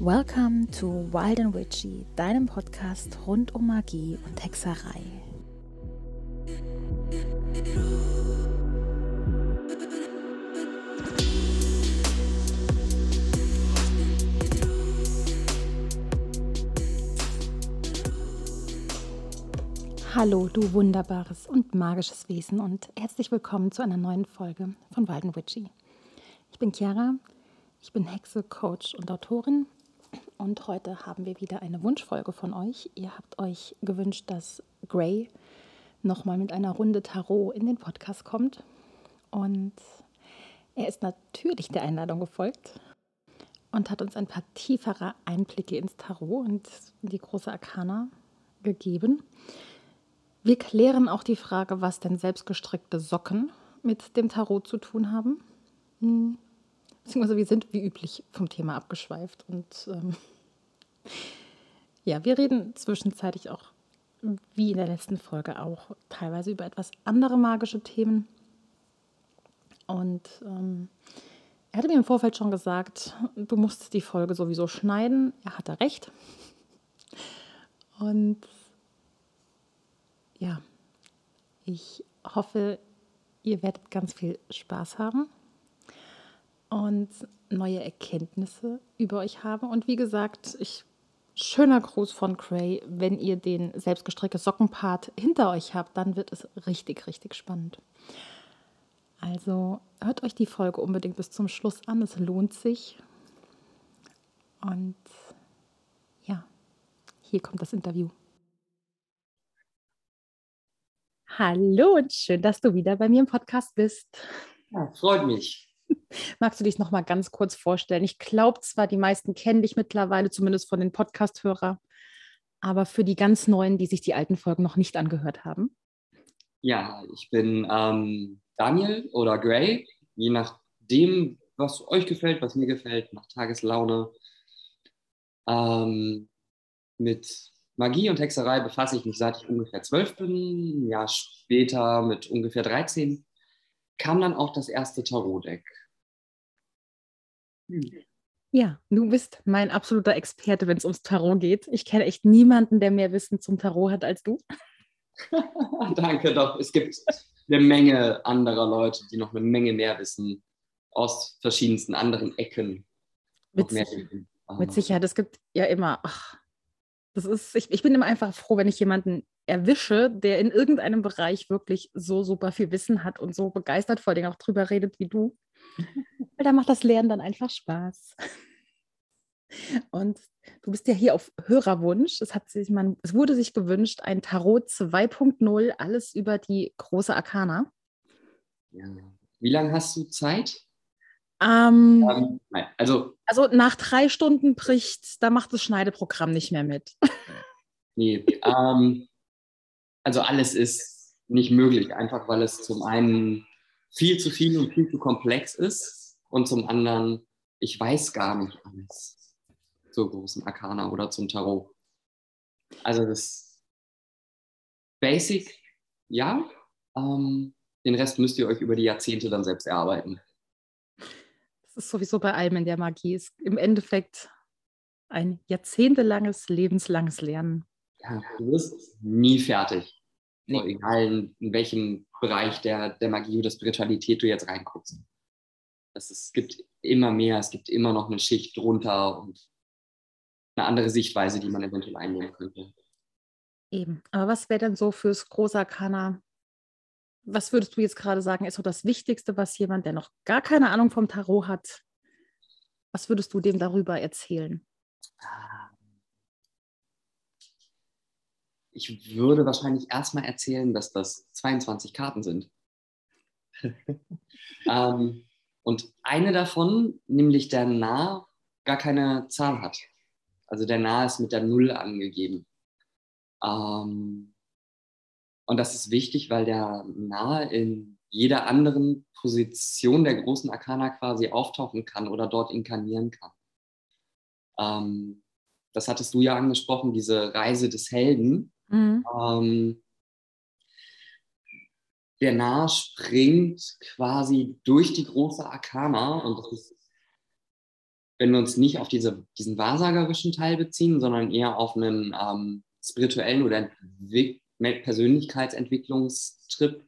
Welcome to Wild and Witchy, deinem Podcast rund um Magie und Hexerei. Hallo, du wunderbares und magisches Wesen und herzlich willkommen zu einer neuen Folge von Wild and Witchy. Ich bin Chiara, ich bin Hexe, Coach und Autorin und heute haben wir wieder eine Wunschfolge von euch. Ihr habt euch gewünscht, dass Gray nochmal mit einer Runde Tarot in den Podcast kommt und er ist natürlich der Einladung gefolgt und hat uns ein paar tiefere Einblicke ins Tarot und die große Arkana gegeben. Wir klären auch die Frage, was denn selbstgestrickte Socken mit dem Tarot zu tun haben. Beziehungsweise wir sind wie üblich vom Thema abgeschweift. Und ähm, ja, wir reden zwischenzeitlich auch, wie in der letzten Folge auch, teilweise über etwas andere magische Themen. Und ähm, er hatte mir im Vorfeld schon gesagt, du musst die Folge sowieso schneiden. Er hatte recht. Und ja, ich hoffe, ihr werdet ganz viel Spaß haben und neue Erkenntnisse über euch haben. Und wie gesagt, ich schöner Gruß von Cray. Wenn ihr den selbstgestrickte Sockenpart hinter euch habt, dann wird es richtig, richtig spannend. Also hört euch die Folge unbedingt bis zum Schluss an. Es lohnt sich. Und ja, hier kommt das Interview. Hallo und schön, dass du wieder bei mir im Podcast bist. Ja, freut mich. Magst du dich noch mal ganz kurz vorstellen? Ich glaube zwar, die meisten kennen dich mittlerweile, zumindest von den Podcast-Hörern, aber für die ganz Neuen, die sich die alten Folgen noch nicht angehört haben. Ja, ich bin ähm, Daniel oder Gray, je nachdem, was euch gefällt, was mir gefällt, nach Tageslaune. Ähm, mit Magie und Hexerei befasse ich mich seit ich ungefähr zwölf bin. Ein Jahr später mit ungefähr 13 kam dann auch das erste Tarot-Deck. Hm. Ja, du bist mein absoluter Experte, wenn es ums Tarot geht. Ich kenne echt niemanden, der mehr Wissen zum Tarot hat als du. Danke, doch. Es gibt eine Menge anderer Leute, die noch eine Menge mehr wissen aus verschiedensten anderen Ecken. Mit, mit Sicherheit. Es gibt ja immer, ach, das ist, ich, ich bin immer einfach froh, wenn ich jemanden erwische, der in irgendeinem Bereich wirklich so super viel Wissen hat und so begeistert vor allem auch drüber redet wie du. Weil da macht das Lernen dann einfach Spaß. Und du bist ja hier auf Hörerwunsch. Es, hat sich, man, es wurde sich gewünscht, ein Tarot 2.0, alles über die große Arkana. Ja. Wie lange hast du Zeit? Ähm, ähm, nein, also, also nach drei Stunden bricht, da macht das Schneideprogramm nicht mehr mit. nee, ähm, also alles ist nicht möglich, einfach weil es zum einen viel zu viel und viel zu komplex ist und zum anderen, ich weiß gar nicht alles zur großen Arkana oder zum Tarot. Also das Basic, ja, ähm, den Rest müsst ihr euch über die Jahrzehnte dann selbst erarbeiten. Das ist sowieso bei allem in der Magie. Ist im Endeffekt ein jahrzehntelanges, lebenslanges Lernen. Ja, du wirst nie fertig. Nee. Egal in, in, welchem Bereich der, der Magie oder Spiritualität du jetzt reinguckst. Es, es gibt immer mehr, es gibt immer noch eine Schicht drunter und eine andere Sichtweise, die man eventuell einnehmen könnte. Eben. Aber was wäre denn so fürs Großarkana was würdest du jetzt gerade sagen, ist so das Wichtigste, was jemand, der noch gar keine Ahnung vom Tarot hat, was würdest du dem darüber erzählen? Ich würde wahrscheinlich erstmal erzählen, dass das 22 Karten sind. ähm, und eine davon, nämlich der Nah, gar keine Zahl hat. Also der Nah ist mit der Null angegeben. Ähm, und das ist wichtig, weil der nahe in jeder anderen Position der großen Arkana quasi auftauchen kann oder dort inkarnieren kann. Ähm, das hattest du ja angesprochen, diese Reise des Helden. Mhm. Ähm, der Narr springt quasi durch die große Arkana und das ist, wenn wir uns nicht auf diese, diesen wahrsagerischen Teil beziehen, sondern eher auf einen ähm, spirituellen oder Persönlichkeitsentwicklungstrip,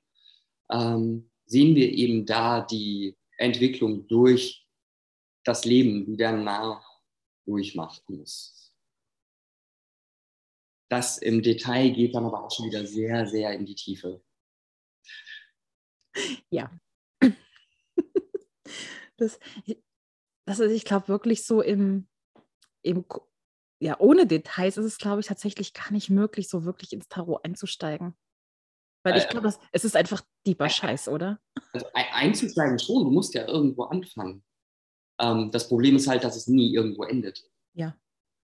ähm, sehen wir eben da die Entwicklung durch das Leben, die der Narr durchmachen muss. Das im Detail geht dann aber auch schon wieder sehr, sehr in die Tiefe. Ja. Das, das ist, ich glaube, wirklich so im, im, ja, ohne Details ist es, glaube ich, tatsächlich gar nicht möglich, so wirklich ins Tarot einzusteigen. Weil ich äh, glaube, es ist einfach dieper Scheiß, oder? Also einzusteigen schon, du musst ja irgendwo anfangen. Ähm, das Problem ist halt, dass es nie irgendwo endet. Ja,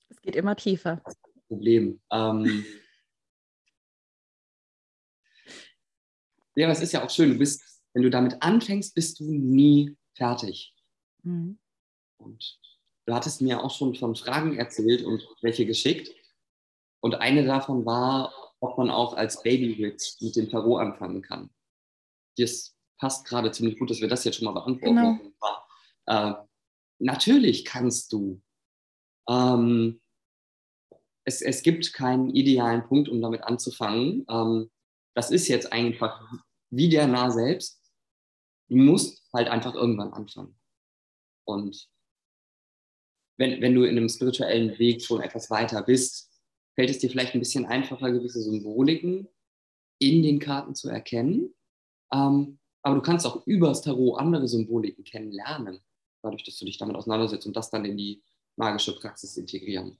es geht immer tiefer. Problem. Ähm, ja, aber es ist ja auch schön, du bist, wenn du damit anfängst, bist du nie fertig. Mhm. Und du hattest mir auch schon von Fragen erzählt und welche geschickt. Und eine davon war, ob man auch als Baby-Witz mit dem Tarot anfangen kann. Das passt gerade ziemlich gut, dass wir das jetzt schon mal beantworten. Genau. Äh, natürlich kannst du. Ähm, es, es gibt keinen idealen Punkt, um damit anzufangen. Ähm, das ist jetzt einfach wie der Nah selbst. Du musst halt einfach irgendwann anfangen. Und wenn, wenn du in einem spirituellen Weg schon etwas weiter bist, fällt es dir vielleicht ein bisschen einfacher, gewisse Symboliken in den Karten zu erkennen. Ähm, aber du kannst auch über das Tarot andere Symboliken kennenlernen, dadurch, dass du dich damit auseinandersetzt und das dann in die magische Praxis integrieren.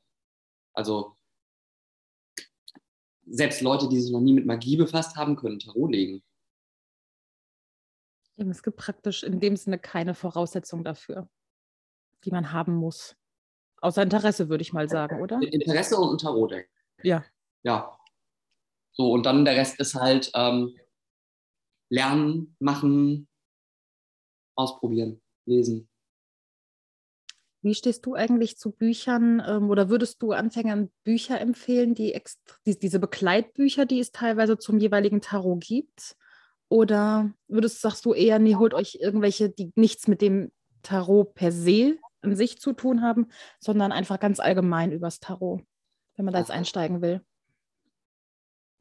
Also selbst Leute, die sich noch nie mit Magie befasst haben, können Tarot legen. Es gibt praktisch in dem Sinne keine Voraussetzung dafür, die man haben muss. Außer Interesse, würde ich mal sagen, oder? Interesse und ein Tarotdeck. Ja. Ja. So, und dann der Rest ist halt ähm, lernen, machen, ausprobieren, lesen. Wie stehst du eigentlich zu Büchern ähm, oder würdest du Anfängern Bücher empfehlen, die, die, diese Begleitbücher, die es teilweise zum jeweiligen Tarot gibt? Oder würdest sagst du eher, nee, holt euch irgendwelche, die nichts mit dem Tarot per se an sich zu tun haben, sondern einfach ganz allgemein übers Tarot, wenn man da jetzt einsteigen will?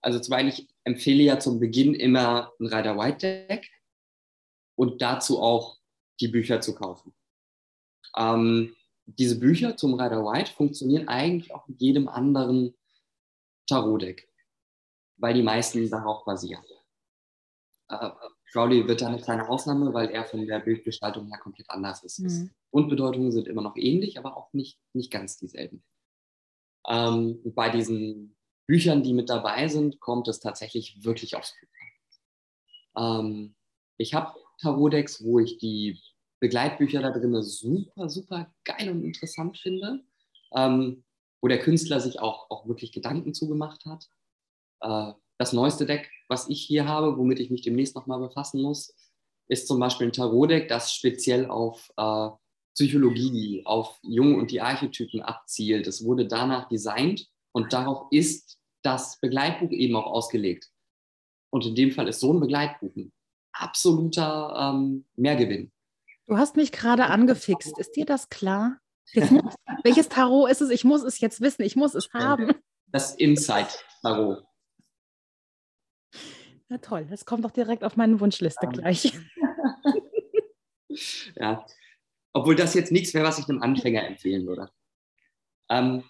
Also zum einen, ich empfehle ja zum Beginn immer ein Rider-White-Deck und dazu auch die Bücher zu kaufen. Ähm, diese Bücher zum Rider White funktionieren eigentlich auch mit jedem anderen Tarot-Deck, weil die meisten darauf basieren. Äh, Crowley wird da eine kleine Ausnahme, weil er von der Bildgestaltung her komplett anders ist. Mhm. Grundbedeutungen sind immer noch ähnlich, aber auch nicht, nicht ganz dieselben. Ähm, bei diesen Büchern, die mit dabei sind, kommt es tatsächlich wirklich aufs Buch. Ähm, ich habe Tarot-Decks, wo ich die Begleitbücher da drin super, super geil und interessant finde, ähm, wo der Künstler sich auch, auch wirklich Gedanken zugemacht hat. Äh, das neueste Deck, was ich hier habe, womit ich mich demnächst nochmal befassen muss, ist zum Beispiel ein Tarot-Deck, das speziell auf äh, Psychologie, auf Jung und die Archetypen abzielt. Es wurde danach designt und darauf ist das Begleitbuch eben auch ausgelegt. Und in dem Fall ist so ein Begleitbuch ein absoluter ähm, Mehrgewinn. Du hast mich gerade angefixt. Ist dir das klar? Muss, welches Tarot ist es? Ich muss es jetzt wissen. Ich muss es haben. Das Insight-Tarot. Ja, toll. Das kommt doch direkt auf meine Wunschliste um. gleich. ja. Obwohl das jetzt nichts wäre, was ich einem Anfänger empfehlen würde. Ähm,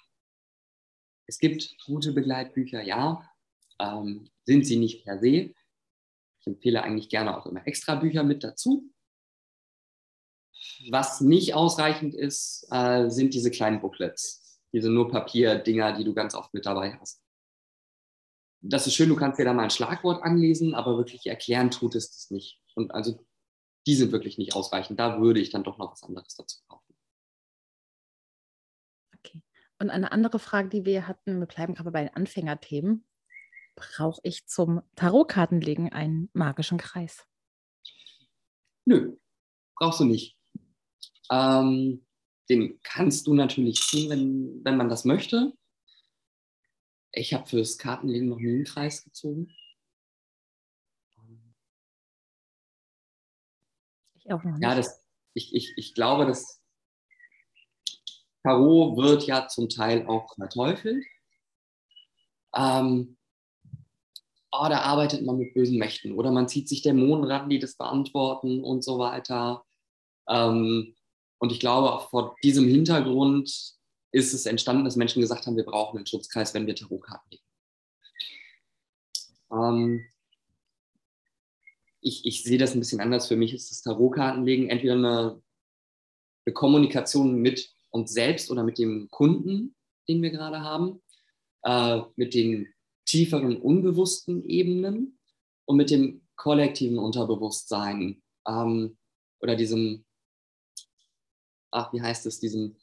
es gibt gute Begleitbücher, ja. Ähm, sind sie nicht per se. Ich empfehle eigentlich gerne auch immer extra Bücher mit dazu. Was nicht ausreichend ist, äh, sind diese kleinen Booklets, diese nur Papier-Dinger, die du ganz oft mit dabei hast. Das ist schön, du kannst dir da mal ein Schlagwort anlesen, aber wirklich erklären tut es das nicht. Und also die sind wirklich nicht ausreichend. Da würde ich dann doch noch was anderes dazu kaufen. Okay. Und eine andere Frage, die wir hatten, wir bleiben gerade bei den Anfängerthemen. Brauche ich zum Tarotkartenlegen einen magischen Kreis? Nö, brauchst du nicht. Ähm, den kannst du natürlich ziehen, wenn, wenn man das möchte. Ich habe fürs Kartenlegen noch nie einen Kreis gezogen. auch noch nicht. Ja, das, ich, ich, ich glaube, das Tarot wird ja zum Teil auch verteufelt. Ähm, oh, da arbeitet man mit bösen Mächten oder man zieht sich Dämonen ran, die das beantworten und so weiter. Ähm, und ich glaube, auch vor diesem Hintergrund ist es entstanden, dass Menschen gesagt haben, wir brauchen einen Schutzkreis, wenn wir Tarotkarten legen. Ähm, ich, ich sehe das ein bisschen anders. Für mich ist das Tarotkartenlegen entweder eine, eine Kommunikation mit uns selbst oder mit dem Kunden, den wir gerade haben, äh, mit den tieferen unbewussten Ebenen und mit dem kollektiven Unterbewusstsein ähm, oder diesem, ach, wie heißt es, diesem,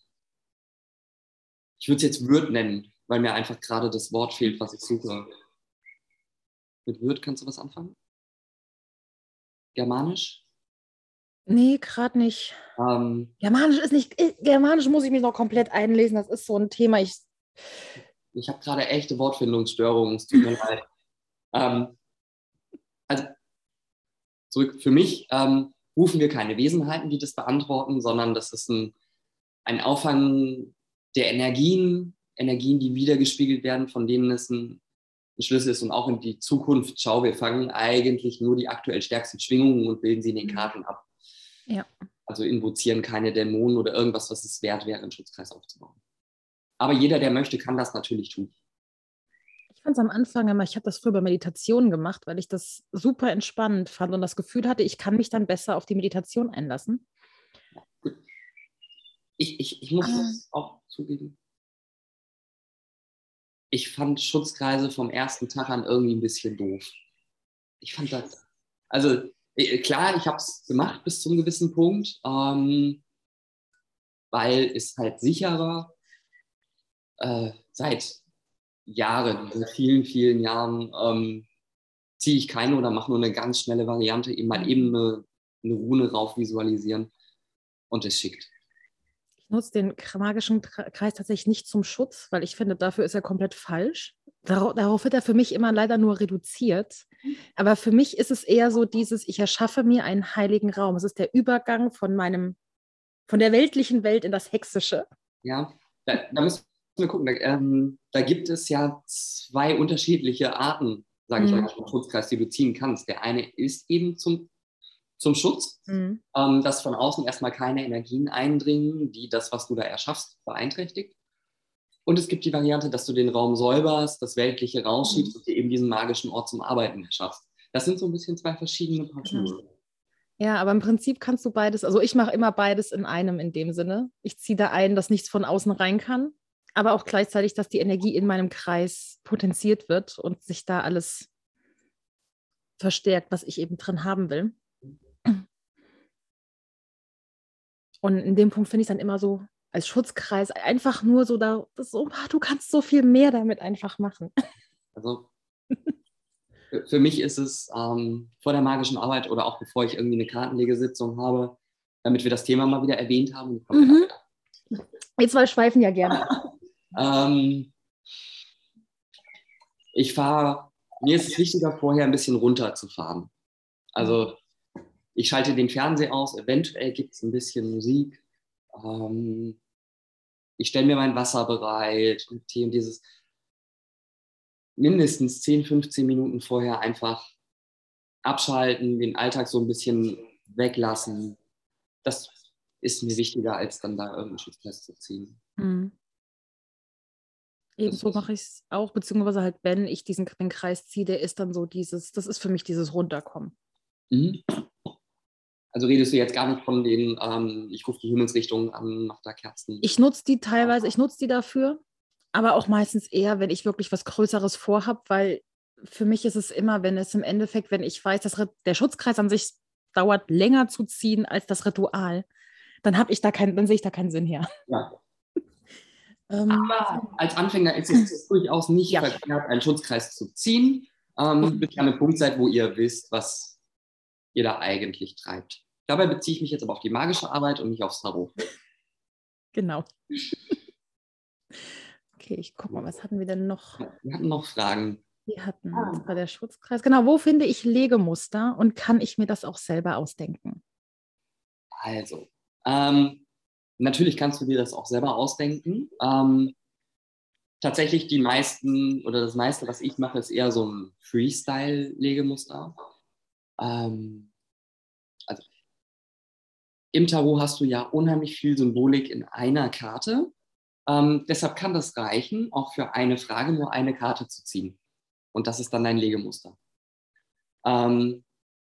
ich würde es jetzt Würd nennen, weil mir einfach gerade das Wort fehlt, was ich suche. Mit Würd kannst du was anfangen? Germanisch? Nee, gerade nicht. Ähm, Germanisch ist nicht, äh, Germanisch muss ich mich noch komplett einlesen. Das ist so ein Thema. Ich, ich habe gerade echte Wortfindungsstörungen, es tut mir leid. Ähm, also zurück für mich ähm, rufen wir keine Wesenheiten, die das beantworten, sondern das ist ein, ein Auffangen der Energien, Energien, die wiedergespiegelt werden, von denen es ein, ein Schlüssel ist und auch in die Zukunft. Schau, wir fangen eigentlich nur die aktuell stärksten Schwingungen und bilden sie in den Karten ab. ja. Also invozieren keine Dämonen oder irgendwas, was es wert wäre, einen Schutzkreis aufzubauen. Aber jeder, der möchte, kann das natürlich tun. Es am Anfang immer, ich habe das früher bei Meditationen gemacht, weil ich das super entspannend fand und das Gefühl hatte, ich kann mich dann besser auf die Meditation einlassen. Ich, ich, ich muss Ah. das auch zugeben. Ich fand Schutzkreise vom ersten Tag an irgendwie ein bisschen doof. Ich fand das. Also äh, klar, ich habe es gemacht bis zum gewissen Punkt, ähm, weil es halt sicherer äh, seit Jahren, seit vielen, vielen Jahren ähm, ziehe ich keine oder mache nur eine ganz schnelle Variante, eben mal eben eine, eine Rune rauf visualisieren und es schickt. Ich nutze den magischen Kreis tatsächlich nicht zum Schutz, weil ich finde, dafür ist er komplett falsch. Darauf, darauf wird er für mich immer leider nur reduziert. Aber für mich ist es eher so dieses, ich erschaffe mir einen heiligen Raum. Es ist der Übergang von meinem, von der weltlichen Welt in das Hexische. Ja, da, da müssen wir gucken. Da, ähm, da gibt es ja zwei unterschiedliche Arten, sage ich Mhm. mal, vom Schutzkreis, die du ziehen kannst. Der eine ist eben zum, zum Schutz, Mhm. ähm, dass von außen erstmal keine Energien eindringen, die das, was du da erschaffst, beeinträchtigt. Und es gibt die Variante, dass du den Raum säuberst, das Weltliche rausschiebst und dir eben diesen magischen Ort zum Arbeiten erschaffst. Das sind so ein bisschen zwei verschiedene Paar. Schuhe. Ja, aber im Prinzip kannst du beides, also ich mache immer beides in einem in dem Sinne. Ich ziehe da ein, dass nichts von außen rein kann, aber auch gleichzeitig, dass die Energie in meinem Kreis potenziert wird und sich da alles verstärkt, was ich eben drin haben will. Und in dem Punkt finde ich es dann immer so als Schutzkreis einfach nur so da, so, du kannst so viel mehr damit einfach machen. Also für, für mich ist es ähm, vor der magischen Arbeit oder auch bevor ich irgendwie eine Kartenlegesitzung habe, damit wir das Thema mal wieder erwähnt haben. Mhm. Wir zwei schweifen ja gerne. Ähm, ich fahre, mir ist es wichtiger, vorher ein bisschen runterzufahren. Also ich schalte den Fernseher aus, eventuell gibt es ein bisschen Musik. Ähm, ich stelle mir mein Wasser bereit und Tee dieses mindestens 10, 15 Minuten vorher einfach abschalten, den Alltag so ein bisschen weglassen. Das ist mir wichtiger, als dann da irgendeinen Schutzkreis zu ziehen. Mhm. Ebenso ist- mache ich es auch, beziehungsweise halt, wenn ich diesen den Kreis ziehe, der ist dann so dieses, das ist für mich dieses Runterkommen. Mhm. Also redest du jetzt gar nicht von den, ähm, ich rufe die Himmelsrichtung an, mach da Kerzen. Ich nutze die teilweise, ich nutze die dafür, aber auch meistens eher, wenn ich wirklich was Größeres vorhab, weil für mich ist es immer, wenn es im Endeffekt, wenn ich weiß, dass der Schutzkreis an sich dauert länger zu ziehen als das Ritual, dann habe ich da keinen, dann sehe ich da keinen Sinn her. ja. Ähm, Aber als Anfänger ist es durchaus nicht Ja. verkehrt, einen Schutzkreis zu ziehen, ähm, bis ihr an einem Punkt seid, wo ihr wisst, was ihr da eigentlich treibt. Dabei beziehe ich mich jetzt aber auf die magische Arbeit und nicht aufs Tarot. genau. Okay, ich gucke mal, was hatten wir denn noch? Wir hatten noch Fragen. Wir hatten Ah. das war der Schutzkreis. Genau, wo finde ich Legemuster und kann ich mir das auch selber ausdenken? Also, ähm, natürlich kannst du dir das auch selber ausdenken. Ähm, tatsächlich die meisten oder das meiste, was ich mache, ist eher so ein Freestyle-Legemuster. Ähm, also im Tarot hast du ja unheimlich viel Symbolik in einer Karte. Ähm, deshalb kann das reichen, auch für eine Frage nur eine Karte zu ziehen. Und das ist dann dein Legemuster. Ähm,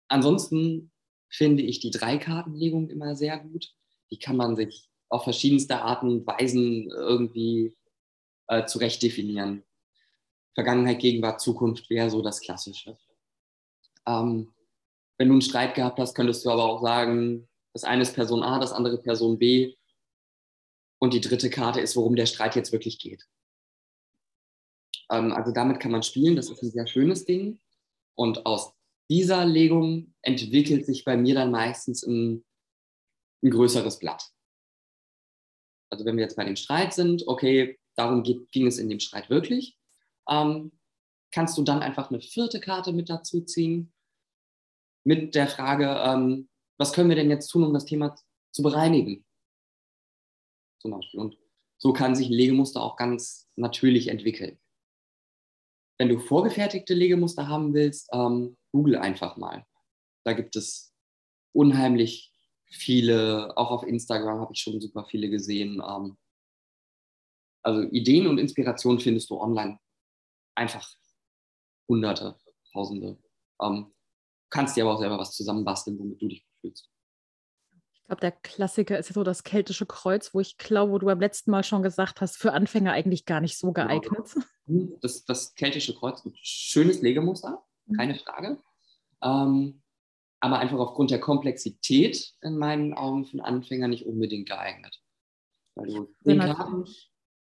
ansonsten finde ich die Dreikartenlegung immer sehr gut. Die kann man sich auf verschiedenste Arten und Weisen irgendwie äh, zurecht definieren. Vergangenheit, Gegenwart, Zukunft wäre so das Klassische. Ähm, wenn du einen Streit gehabt hast, könntest du aber auch sagen, das eine ist Person A, das andere Person B und die dritte Karte ist, worum der Streit jetzt wirklich geht. Ähm, also damit kann man spielen, das ist ein sehr schönes Ding. Und aus dieser Legung entwickelt sich bei mir dann meistens ein, ein größeres Blatt. Also wenn wir jetzt bei dem Streit sind, okay, darum geht, ging es in dem Streit wirklich, ähm, kannst du dann einfach eine vierte Karte mit dazu ziehen, mit der Frage, ähm, was können wir denn jetzt tun, um das Thema zu bereinigen? Zum Beispiel. Und so kann sich ein Legemuster auch ganz natürlich entwickeln. Wenn du vorgefertigte Legemuster haben willst, ähm, google einfach mal. Da gibt es unheimlich viele, auch auf Instagram habe ich schon super viele gesehen. Ähm, also Ideen und Inspirationen findest du online einfach hunderte, tausende. Ähm, kannst dir aber auch selber was zusammenbasteln, womit du dich fühlst. Ich glaube, der Klassiker ist ja so das keltische Kreuz, wo ich glaube, wo du beim letzten Mal schon gesagt hast, für Anfänger eigentlich gar nicht so genau. geeignet. Genau. Das, das keltische Kreuz, ein schönes Legemuster, mhm. keine Frage. Ähm, aber einfach aufgrund der Komplexität in meinen Augen für einen Anfänger nicht unbedingt geeignet. Weil du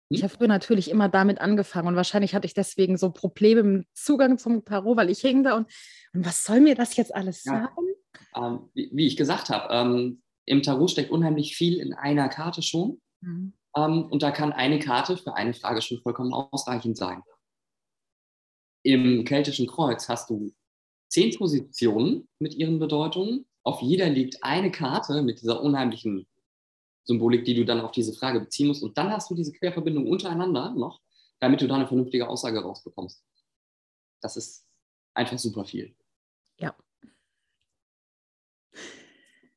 ich habe früher natürlich immer damit angefangen und wahrscheinlich hatte ich deswegen so Probleme im Zugang zum Tarot, weil ich hing da und, und was soll mir das jetzt alles ja. sagen? Ähm, wie, wie, ich gesagt habe, ähm, im Tarot steckt unheimlich viel in einer Karte schon. Mhm. Ähm, und da kann eine Karte für eine Frage schon vollkommen ausreichend sein. Im keltischen Kreuz hast du zehn Positionen mit ihren Bedeutungen. Auf jeder liegt eine Karte mit dieser unheimlichen Symbolik, die du dann auf diese Frage beziehen musst. Und dann hast du diese Querverbindung untereinander noch, damit du da eine vernünftige Aussage rausbekommst. Das ist einfach super viel. Ja.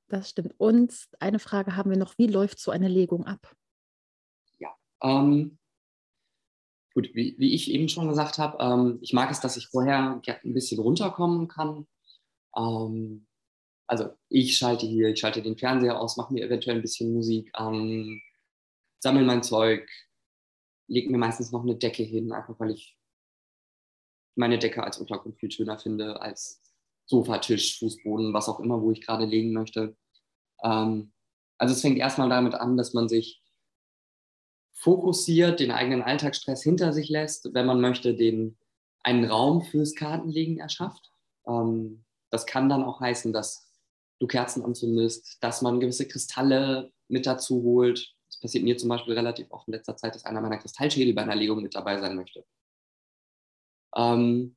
Das stimmt. Und eine Frage haben wir noch: Wie läuft so eine Legung ab? Ja. Ähm, gut, wie, wie, ich eben schon gesagt habe, ähm, ich mag es, dass ich vorher ein bisschen runterkommen kann. Ähm, also ich schalte hier, ich schalte den Fernseher aus, mache mir eventuell ein bisschen Musik an, sammle mein Zeug, lege mir meistens noch eine Decke hin, einfach weil ich meine Decke als Untergrund viel schöner finde als Sofa, Tisch, Fußboden, was auch immer, wo ich gerade legen möchte. Ähm, also es fängt erstmal damit an, dass man sich fokussiert, den eigenen Alltagsstress hinter sich lässt, wenn man möchte, den einen Raum fürs Kartenlegen erschafft. Ähm, das kann dann auch heißen, dass du Kerzen anzündest, dass man gewisse Kristalle mit dazu holt. Das passiert mir zum Beispiel relativ oft in letzter Zeit, dass einer meiner Kristallschädel bei einer Legung mit dabei sein möchte. Ähm,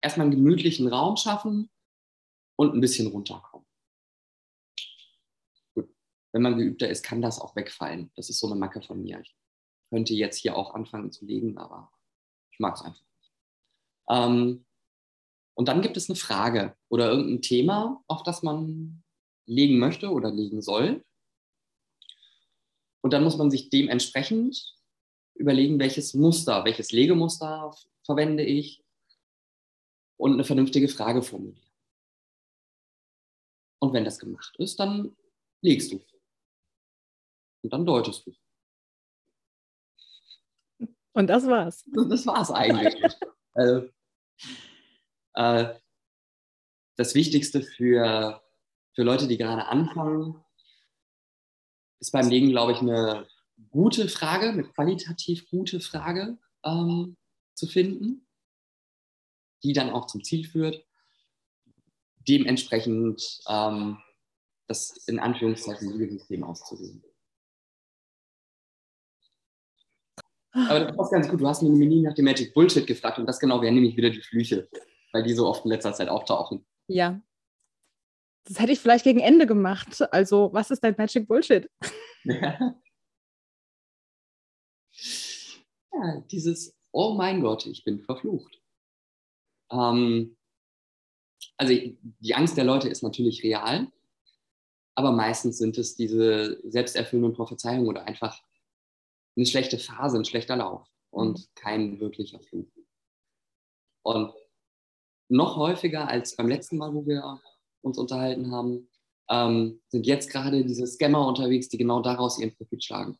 erstmal einen gemütlichen Raum schaffen und ein bisschen runterkommen. Wenn man geübter ist, kann das auch wegfallen. Das ist so eine Macke von mir. Ich könnte jetzt hier auch anfangen zu legen, aber ich mag es einfach nicht. Ähm, und dann gibt es eine Frage oder irgendein Thema, auf das man legen möchte oder legen soll. Und dann muss man sich dementsprechend überlegen, welches Muster, welches Legemuster verwende ich und eine vernünftige Frage formulieren. Und wenn das gemacht ist, dann legst du. Und dann deutest du. Und das war's. Das war's eigentlich. also, äh, das Wichtigste für, für Leute, die gerade anfangen, ist beim Legen, glaube ich, eine gute Frage, eine qualitativ gute Frage ähm, zu finden, die dann auch zum Ziel führt. Dementsprechend ähm, das in Anführungszeichen Liegensystem auszulegen. Aber das passt ganz gut. Du hast mir nie nach dem Magic Bullshit gefragt und das genau wären nämlich wieder die Flüche weil die so oft in letzter Zeit auftauchen. Ja. Das hätte ich vielleicht gegen Ende gemacht. Also, was ist dein Magic Bullshit? Ja. ja, dieses, oh mein Gott, ich bin verflucht. Ähm, also die Angst der Leute ist natürlich real, aber meistens sind es diese selbsterfüllenden Prophezeiungen oder einfach eine schlechte Phase, ein schlechter Lauf und mhm. kein wirklicher Fluch. Und noch häufiger als beim letzten Mal, wo wir uns unterhalten haben, ähm, sind jetzt gerade diese Scammer unterwegs, die genau daraus ihren Profit schlagen.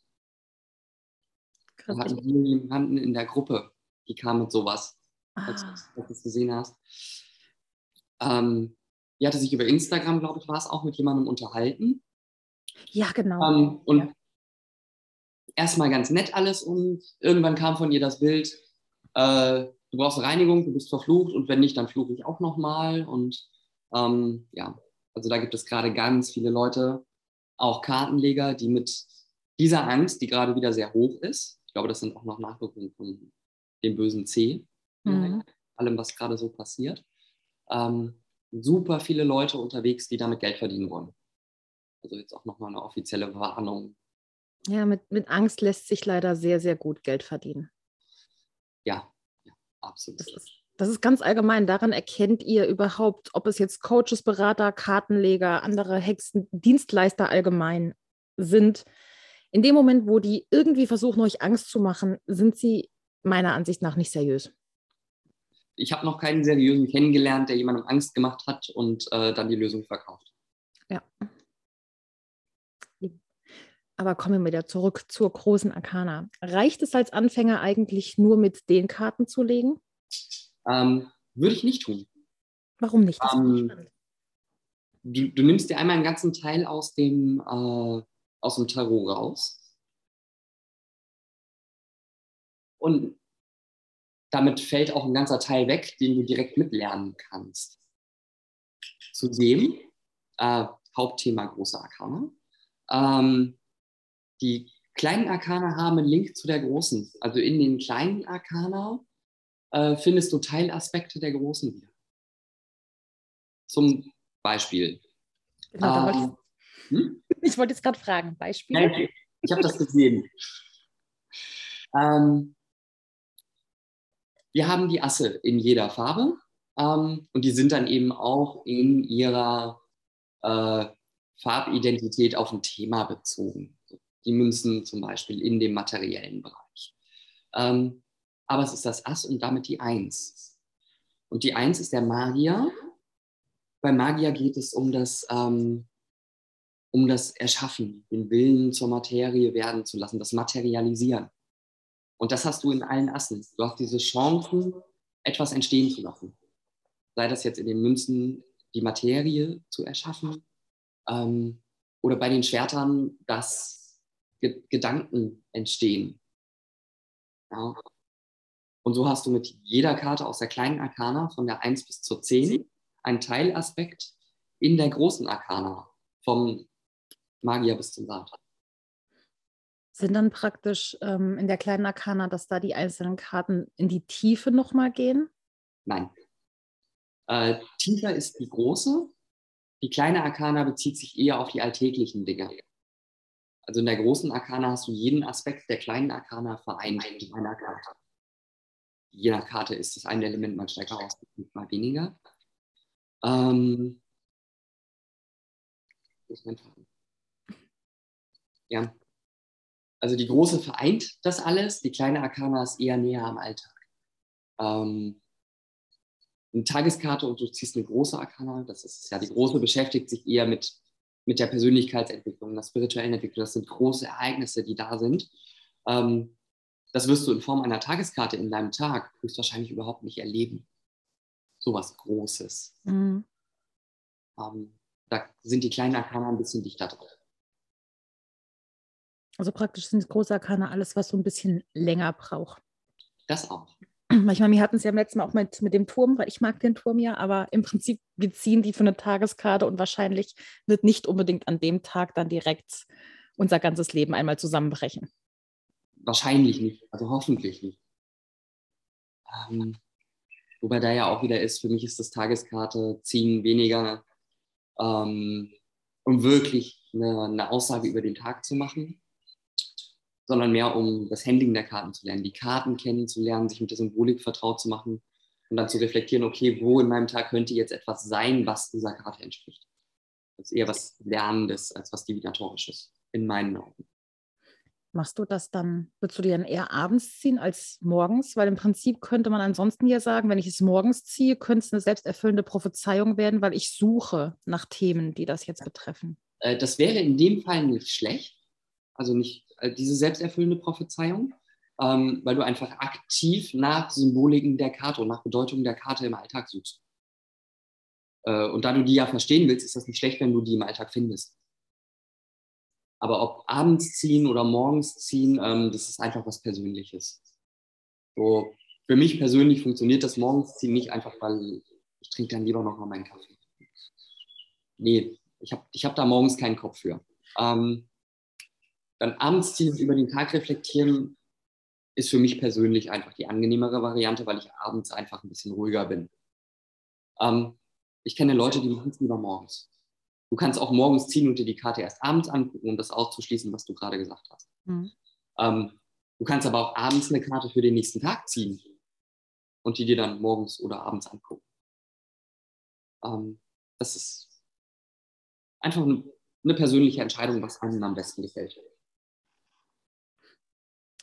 Wir hatten jemanden in der Gruppe, die kam mit sowas, ah. als, du es gesehen hast. Ähm, die hatte sich über Instagram, glaube ich, war es auch mit jemandem unterhalten. Ja, genau. Ähm, und ja. Erstmal ganz nett alles und irgendwann kam von ihr das Bild, äh, du brauchst Reinigung, du bist verflucht und wenn nicht, dann fluche ich auch nochmal. Und ähm, ja, also da gibt es gerade ganz viele Leute, auch Kartenleger, die mit dieser Angst, die gerade wieder sehr hoch ist, ich glaube, das sind auch noch Nachwirkungen von dem bösen C, mhm. allem, was gerade so passiert, ähm, super viele Leute unterwegs, die damit Geld verdienen wollen. Also jetzt auch nochmal eine offizielle Warnung. Ja, mit, mit Angst lässt sich leider sehr, sehr gut Geld verdienen. Ja, ja absolut. Das ist, das ist ganz allgemein. Daran erkennt ihr überhaupt, ob es jetzt Coaches, Berater, Kartenleger, andere Hexen, Dienstleister allgemein sind. In dem Moment, wo die irgendwie versuchen, euch Angst zu machen, sind sie meiner Ansicht nach nicht seriös ich habe noch keinen seriösen kennengelernt, der jemandem Angst gemacht hat und äh, dann die Lösung verkauft. Ja. Aber kommen wir wieder zurück zur großen Arkana. Reicht es als Anfänger eigentlich nur mit den Karten zu legen? Ähm, würde ich nicht tun. Warum nicht? Ähm, du, du, nimmst dir einmal einen ganzen Teil aus dem, äh, aus dem Tarot raus. Und damit fällt auch ein ganzer Teil weg, den du direkt mitlernen kannst. Zudem, äh, Hauptthema große Arkana. Ähm, die kleinen Arkana haben einen Link zu der großen. Also in den kleinen Arkana äh, findest du Teilaspekte der großen wieder. Zum Beispiel. Genau, ähm, wollte ich, hm? ich, wollte jetzt gerade fragen, Beispiel. Nein, ich habe das gesehen. ähm, wir haben die Asse in jeder Farbe ähm, und die sind dann eben auch in ihrer äh, Farbidentität auf ein Thema bezogen. Die Münzen zum Beispiel in dem materiellen Bereich. Ähm, aber es ist das Ass und damit die Eins. Und die Eins ist der Magier. Bei Magier geht es um das, ähm, um das Erschaffen, den Willen zur Materie werden zu lassen, das Materialisieren. Und das hast du in allen Assen. Du hast diese Chancen, etwas entstehen zu lassen. Sei das jetzt in den Münzen die Materie zu erschaffen ähm, oder bei den Schwertern, dass Ge Gedanken entstehen. Ja. Und so hast du mit jeder Karte aus der kleinen Arkana von der 1 bis zur 10 einen Teilaspekt in der großen Arkana vom Magier bis zum Satan sind dann praktisch ähm, in der kleinen Arkana, dass da die einzelnen Karten in die Tiefe nochmal gehen? Nein. Äh, tiefer ist die große. Die kleine Arkana bezieht sich eher auf die alltäglichen Dinge. Also in der großen Arkana hast du jeden Aspekt der kleinen Arkana vereint in einer Karte. Je nach Karte ist das eine Element mal stärker ausgeprägt, mal weniger. Ähm, ist mein Faden. Ja, also die große vereint das alles, die kleine Arkana ist eher näher am Alltag. Ähm, eine Tageskarte und du ziehst eine große Arkana, das ist ja die große, beschäftigt sich eher mit, mit der Persönlichkeitsentwicklung, der spirituellen Entwicklung. Das sind große Ereignisse, die da sind. Ähm, das wirst du in Form einer Tageskarte in deinem Tag höchstwahrscheinlich überhaupt nicht erleben. So was Großes. Mhm. Ähm, da sind die kleinen Arkana ein bisschen dichter drauf. Also praktisch sind große Arkane alles, was so ein bisschen länger braucht. Das auch. Manchmal, wir hatten es ja im letzten Mal auch mit, mit dem Turm, weil ich mag den Turm ja, aber im Prinzip, wir ziehen die für eine Tageskarte und wahrscheinlich wird nicht unbedingt an dem Tag dann direkt unser ganzes Leben einmal zusammenbrechen. Wahrscheinlich nicht, also hoffentlich nicht. Ähm, wobei da ja auch wieder ist, für mich ist das Tageskarte ziehen weniger ähm, um wirklich eine, eine Aussage über den Tag zu machen, sondern mehr um das Handling der Karten zu lernen, die Karten kennenzulernen, sich mit der Symbolik vertraut zu machen und dann zu reflektieren, okay, wo in meinem Tag könnte jetzt etwas sein, was dieser Karte entspricht. Das ist eher was Lernendes als was Divinatorisches, in meinen Augen. Machst du das dann, würdest du dir dann eher abends ziehen als morgens? Weil im Prinzip könnte man ansonsten ja sagen, wenn ich es morgens ziehe, könnte es eine selbsterfüllende Prophezeiung werden, weil ich suche nach Themen, die das jetzt betreffen. Äh, das wäre in dem Fall nicht schlecht. Also nicht äh, diese selbsterfüllende Prophezeiung, ähm, weil du einfach aktiv nach Symboliken der Karte und nach Bedeutungen der Karte im Alltag suchst. Äh, und da du die ja verstehen willst, ist das nicht schlecht, wenn du die im Alltag findest. Aber ob abends ziehen oder morgens ziehen, ähm, das ist einfach was Persönliches. So, für mich persönlich funktioniert das morgens ziehen nicht einfach, weil ich trinke dann lieber noch mal meinen Kaffee. Nee, ich habe ich hab da morgens keinen Kopf für. Ähm, dann abends ziehen und über den Tag reflektieren ist für mich persönlich einfach die angenehmere Variante, weil ich abends einfach ein bisschen ruhiger bin. Ähm, ich kenne Leute, die machen es lieber morgens. Du kannst auch morgens ziehen und dir die Karte erst abends angucken, um das auszuschließen, was du gerade gesagt hast. Mhm. Ähm, du kannst aber auch abends eine Karte für den nächsten Tag ziehen und die dir dann morgens oder abends angucken. Ähm, das ist einfach eine, eine persönliche Entscheidung, was einem am besten gefällt.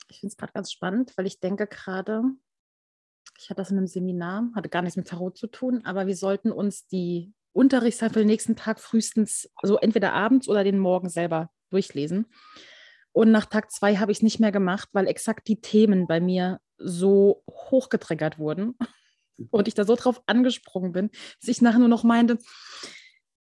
Ich finde es gerade ganz spannend, weil ich denke gerade, ich hatte das in einem Seminar, hatte gar nichts mit Tarot zu tun, aber wir sollten uns die Unterrichtszeit für den nächsten Tag frühestens, also entweder abends oder den Morgen selber durchlesen. Und nach Tag zwei habe ich es nicht mehr gemacht, weil exakt die Themen bei mir so hochgetriggert wurden und ich da so drauf angesprungen bin, dass ich nachher nur noch meinte,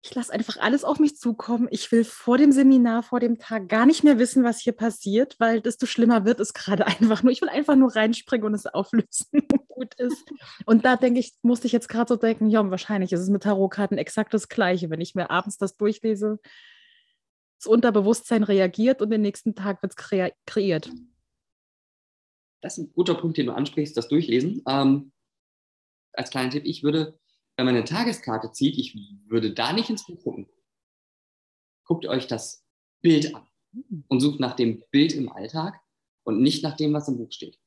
ich lasse einfach alles auf mich zukommen. Ich will vor dem Seminar, vor dem Tag gar nicht mehr wissen, was hier passiert, weil desto schlimmer wird es gerade einfach nur. Ich will einfach nur reinspringen und es auflösen gut ist. Und da denke ich, musste ich jetzt gerade so denken, ja, wahrscheinlich ist es mit Tarotkarten exakt das Gleiche. Wenn ich mir abends das durchlese, das Unterbewusstsein reagiert und den nächsten Tag wird es kreiert. Das ist ein guter Punkt, den du ansprichst, das Durchlesen. Ähm, als kleiner Tipp, ich würde wenn man eine Tageskarte zieht, ich würde da nicht ins Buch gucken. Guckt euch das Bild an und sucht nach dem Bild im Alltag und nicht nach dem, was im Buch steht.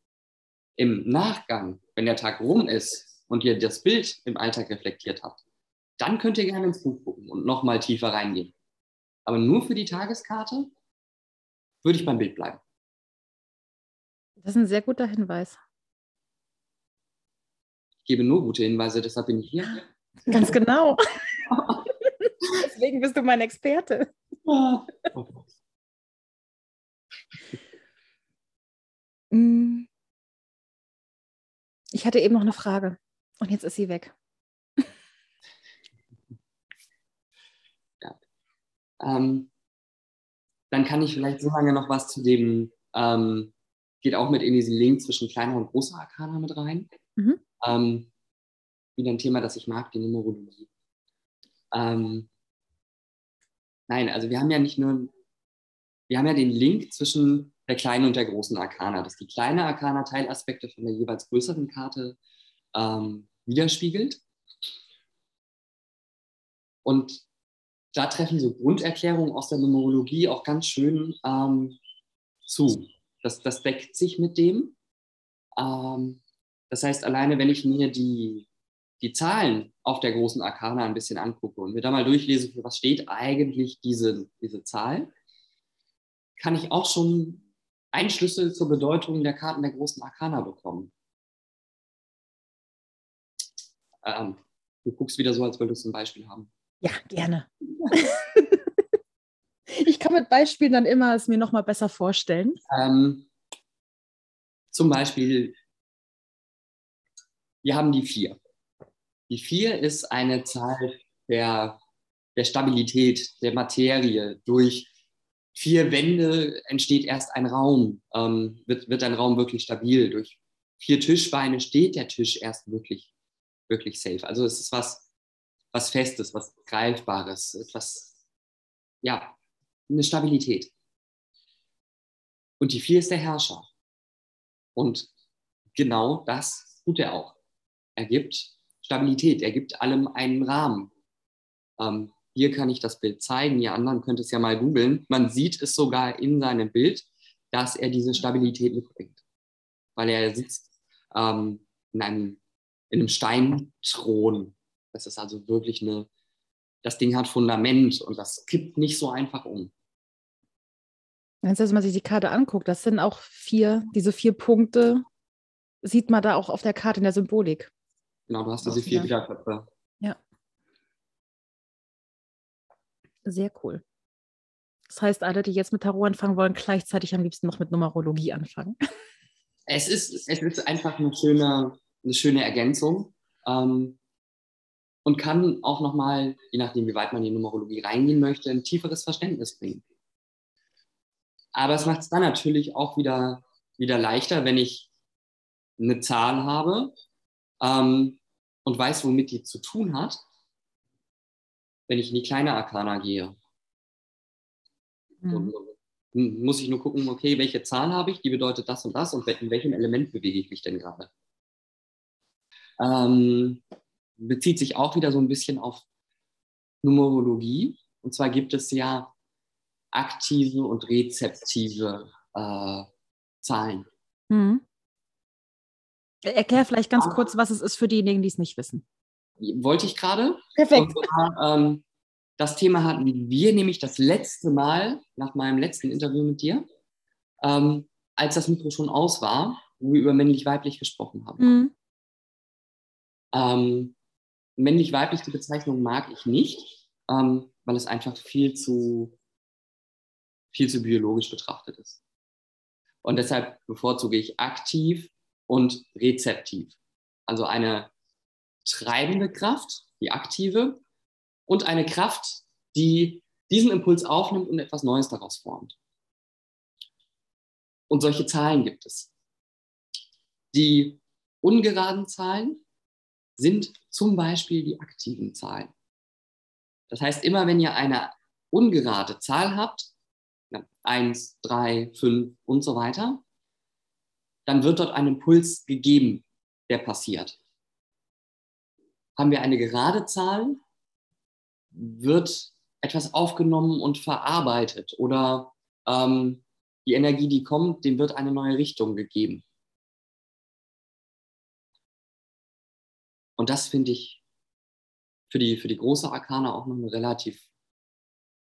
Im Nachgang, wenn der Tag rum ist und ihr das Bild im Alltag reflektiert habt, dann könnt ihr gerne ins Buch gucken und nochmal tiefer reingehen. Aber nur für die Tageskarte würde ich beim Bild bleiben. Das ist ein sehr guter Hinweis gebe nur gute Hinweise, deshalb bin ich hier. Ganz genau. Deswegen bist du mein Experte. Mm. Ich hatte eben noch eine Frage und jetzt ist sie weg. Ja. Ähm, dann kann ich vielleicht so lange noch was zu dem, ähm, geht auch mit in diesen Link zwischen kleiner und großer Arkana mit rein. Mhm. Ähm, wieder ein Thema, das ich mag, die Numerologie. Ähm, nein, also wir haben ja nicht nur, wir haben ja den Link zwischen der kleinen und der großen Arkana, dass die kleine Arkana Teilaspekte von der jeweils größeren Karte ähm, widerspiegelt. Und da treffen so Grunderklärungen aus der Numerologie auch ganz schön ähm, zu. Das, das deckt sich mit dem. Ähm, das heißt, alleine wenn ich mir die, die Zahlen auf der großen Arkana ein bisschen angucke und mir da mal durchlese, für was steht eigentlich diese, diese Zahl, kann ich auch schon Einschlüsse zur Bedeutung der Karten der großen Arkana bekommen. Ähm, du guckst wieder so, als würdest du ein Beispiel haben. Ja, gerne. ich kann mit Beispielen dann immer es mir nochmal besser vorstellen. Ähm, zum Beispiel wir haben die vier. Die vier ist eine Zahl der, der Stabilität, der Materie. Durch vier Wände entsteht erst ein Raum, ähm, wird, wird ein Raum wirklich stabil. Durch vier Tischbeine steht der Tisch erst wirklich, wirklich safe. Also es ist was, was Festes, was Greifbares, etwas, ja, eine Stabilität. Und die vier ist der Herrscher. Und genau das tut er auch ergibt Stabilität, er gibt allem einen Rahmen. Ähm, hier kann ich das Bild zeigen, ihr anderen könnt es ja mal googeln. Man sieht es sogar in seinem Bild, dass er diese Stabilität mitbringt. Weil er sitzt ähm, in, einem, in einem Steinthron. Das ist also wirklich eine, das Ding hat Fundament und das kippt nicht so einfach um. Wenn man sich die Karte anguckt, das sind auch vier, diese vier Punkte, sieht man da auch auf der Karte in der Symbolik. Genau, du hast diese vier Wiederköpfe. Ja. Sehr cool. Das heißt, alle, die jetzt mit Tarot anfangen wollen, gleichzeitig am liebsten noch mit Numerologie anfangen. Es ist, es ist einfach eine schöne, eine schöne Ergänzung ähm, und kann auch nochmal, je nachdem, wie weit man in die Numerologie reingehen möchte, ein tieferes Verständnis bringen. Aber es macht es dann natürlich auch wieder, wieder leichter, wenn ich eine Zahl habe ähm, und weiß, womit die zu tun hat, wenn ich in die kleine Arkana gehe. Mhm. muss ich nur gucken, okay, welche Zahl habe ich, die bedeutet das und das und in welchem Element bewege ich mich denn gerade. Ähm, bezieht sich auch wieder so ein bisschen auf Numerologie. Und zwar gibt es ja aktive und rezeptive äh, Zahlen. Mhm. Erklär vielleicht ganz kurz, was es ist für diejenigen, die es nicht wissen. Wollte ich gerade. Perfekt. Zwar, ähm, das Thema hatten wir nämlich das letzte Mal nach meinem letzten Interview mit dir, ähm, als das Mikro schon aus war, wo wir über männlich-weiblich gesprochen haben. Mhm. Ähm, männlich-weiblich, die Bezeichnung mag ich nicht, ähm, weil es einfach viel zu, viel zu biologisch betrachtet ist. Und deshalb bevorzuge ich aktiv und rezeptiv. Also eine treibende Kraft, die aktive, und eine Kraft, die diesen Impuls aufnimmt und etwas Neues daraus formt. Und solche Zahlen gibt es. Die ungeraden Zahlen sind zum Beispiel die aktiven Zahlen. Das heißt, immer wenn ihr eine ungerade Zahl habt, 1, 3, 5 und so weiter, dann wird dort ein Impuls gegeben, der passiert. Haben wir eine gerade Zahl, wird etwas aufgenommen und verarbeitet oder ähm, die Energie, die kommt, dem wird eine neue Richtung gegeben. Und das finde ich für die, für die große Arkana auch noch eine relativ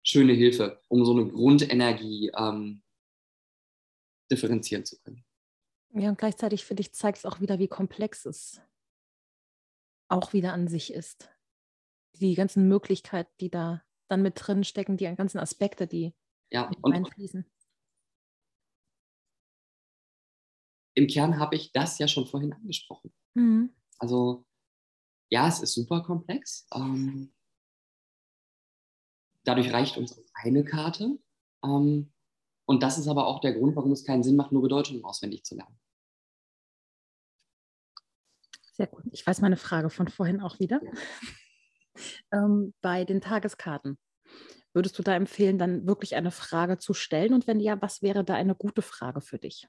schöne Hilfe, um so eine Grundenergie ähm, differenzieren zu können. Ja, und gleichzeitig finde ich, zeigt es auch wieder, wie komplex es auch wieder an sich ist. Die ganzen Möglichkeiten, die da dann mit drin stecken, die ganzen Aspekte, die ja, mit einfließen. Im Kern habe ich das ja schon vorhin angesprochen. Mhm. Also ja, es ist super komplex. Ähm, dadurch reicht uns eine Karte. Ähm, und das ist aber auch der Grund, warum es keinen Sinn macht, nur Bedeutungen auswendig zu lernen. Sehr gut. Ich weiß meine Frage von vorhin auch wieder. Ähm, bei den Tageskarten. Würdest du da empfehlen, dann wirklich eine Frage zu stellen? Und wenn ja, was wäre da eine gute Frage für dich?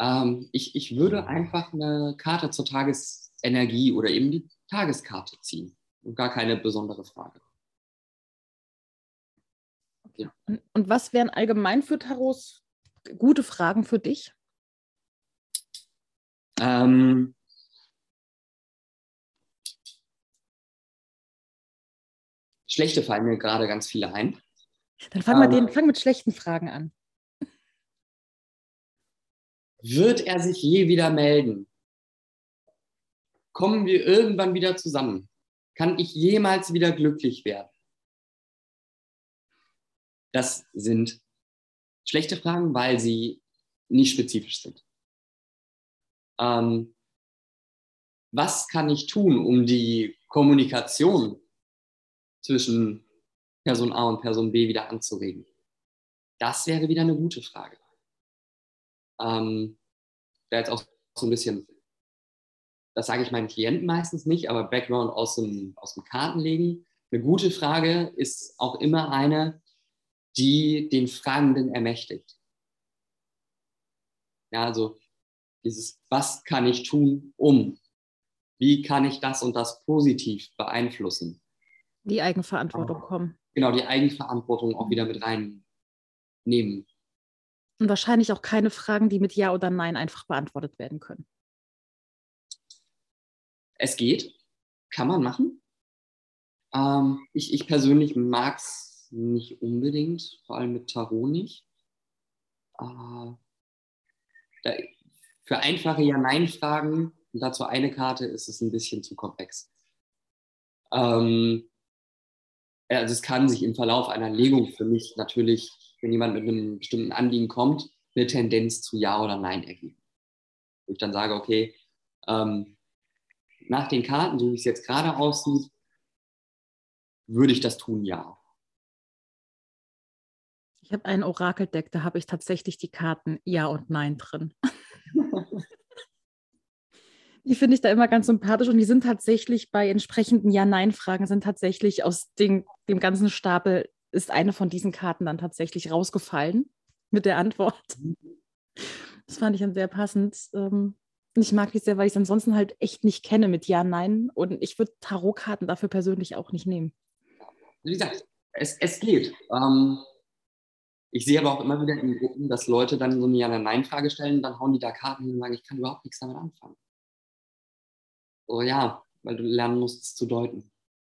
Ähm, ich, ich würde einfach eine Karte zur Tagesenergie oder eben die Tageskarte ziehen und gar keine besondere Frage. Und, und was wären allgemein für Tarots gute Fragen für dich? Ähm, schlechte fallen mir gerade ganz viele ein. Dann fang, ähm, den, fang mit schlechten Fragen an. Wird er sich je wieder melden? Kommen wir irgendwann wieder zusammen? Kann ich jemals wieder glücklich werden? Das sind schlechte Fragen, weil sie nicht spezifisch sind. Ähm, was kann ich tun, um die Kommunikation zwischen Person A und Person B wieder anzuregen? Das wäre wieder eine gute Frage. Ähm, da jetzt auch so ein bisschen, das sage ich meinen Klienten meistens nicht, aber Background aus dem, aus dem Kartenlegen. Eine gute Frage ist auch immer eine, die den Fragenden ermächtigt. Ja, also dieses, was kann ich tun, um? Wie kann ich das und das positiv beeinflussen? Die Eigenverantwortung kommen. Genau, die Eigenverantwortung auch wieder mit reinnehmen. Und wahrscheinlich auch keine Fragen, die mit Ja oder Nein einfach beantwortet werden können. Es geht, kann man machen. Ähm, ich, ich persönlich mag es nicht unbedingt, vor allem mit Tarot nicht. Äh, da, für einfache Ja-Nein-Fragen, und dazu eine Karte, ist es ein bisschen zu komplex. Ähm, also es kann sich im Verlauf einer Legung für mich natürlich, wenn jemand mit einem bestimmten Anliegen kommt, eine Tendenz zu Ja oder Nein ergeben. Wo ich dann sage, okay, ähm, nach den Karten, so wie es jetzt gerade aussieht, würde ich das tun, ja. Ich habe ein Orakeldeck, da habe ich tatsächlich die Karten Ja und Nein drin. die finde ich da immer ganz sympathisch und die sind tatsächlich bei entsprechenden Ja-Nein-Fragen sind tatsächlich aus den, dem ganzen Stapel ist eine von diesen Karten dann tatsächlich rausgefallen mit der Antwort. Das fand ich dann sehr passend. Ähm, ich mag die sehr, weil ich es ansonsten halt echt nicht kenne mit Ja, Nein. Und ich würde Tarotkarten dafür persönlich auch nicht nehmen. Wie gesagt, es, es geht. Ähm, ich sehe aber auch immer wieder in Gruppen, dass Leute dann so eine Ja-Nein-Frage stellen, dann hauen die da Karten hin und sagen, ich kann überhaupt nichts damit anfangen. So ja, weil du lernen musst, es zu deuten.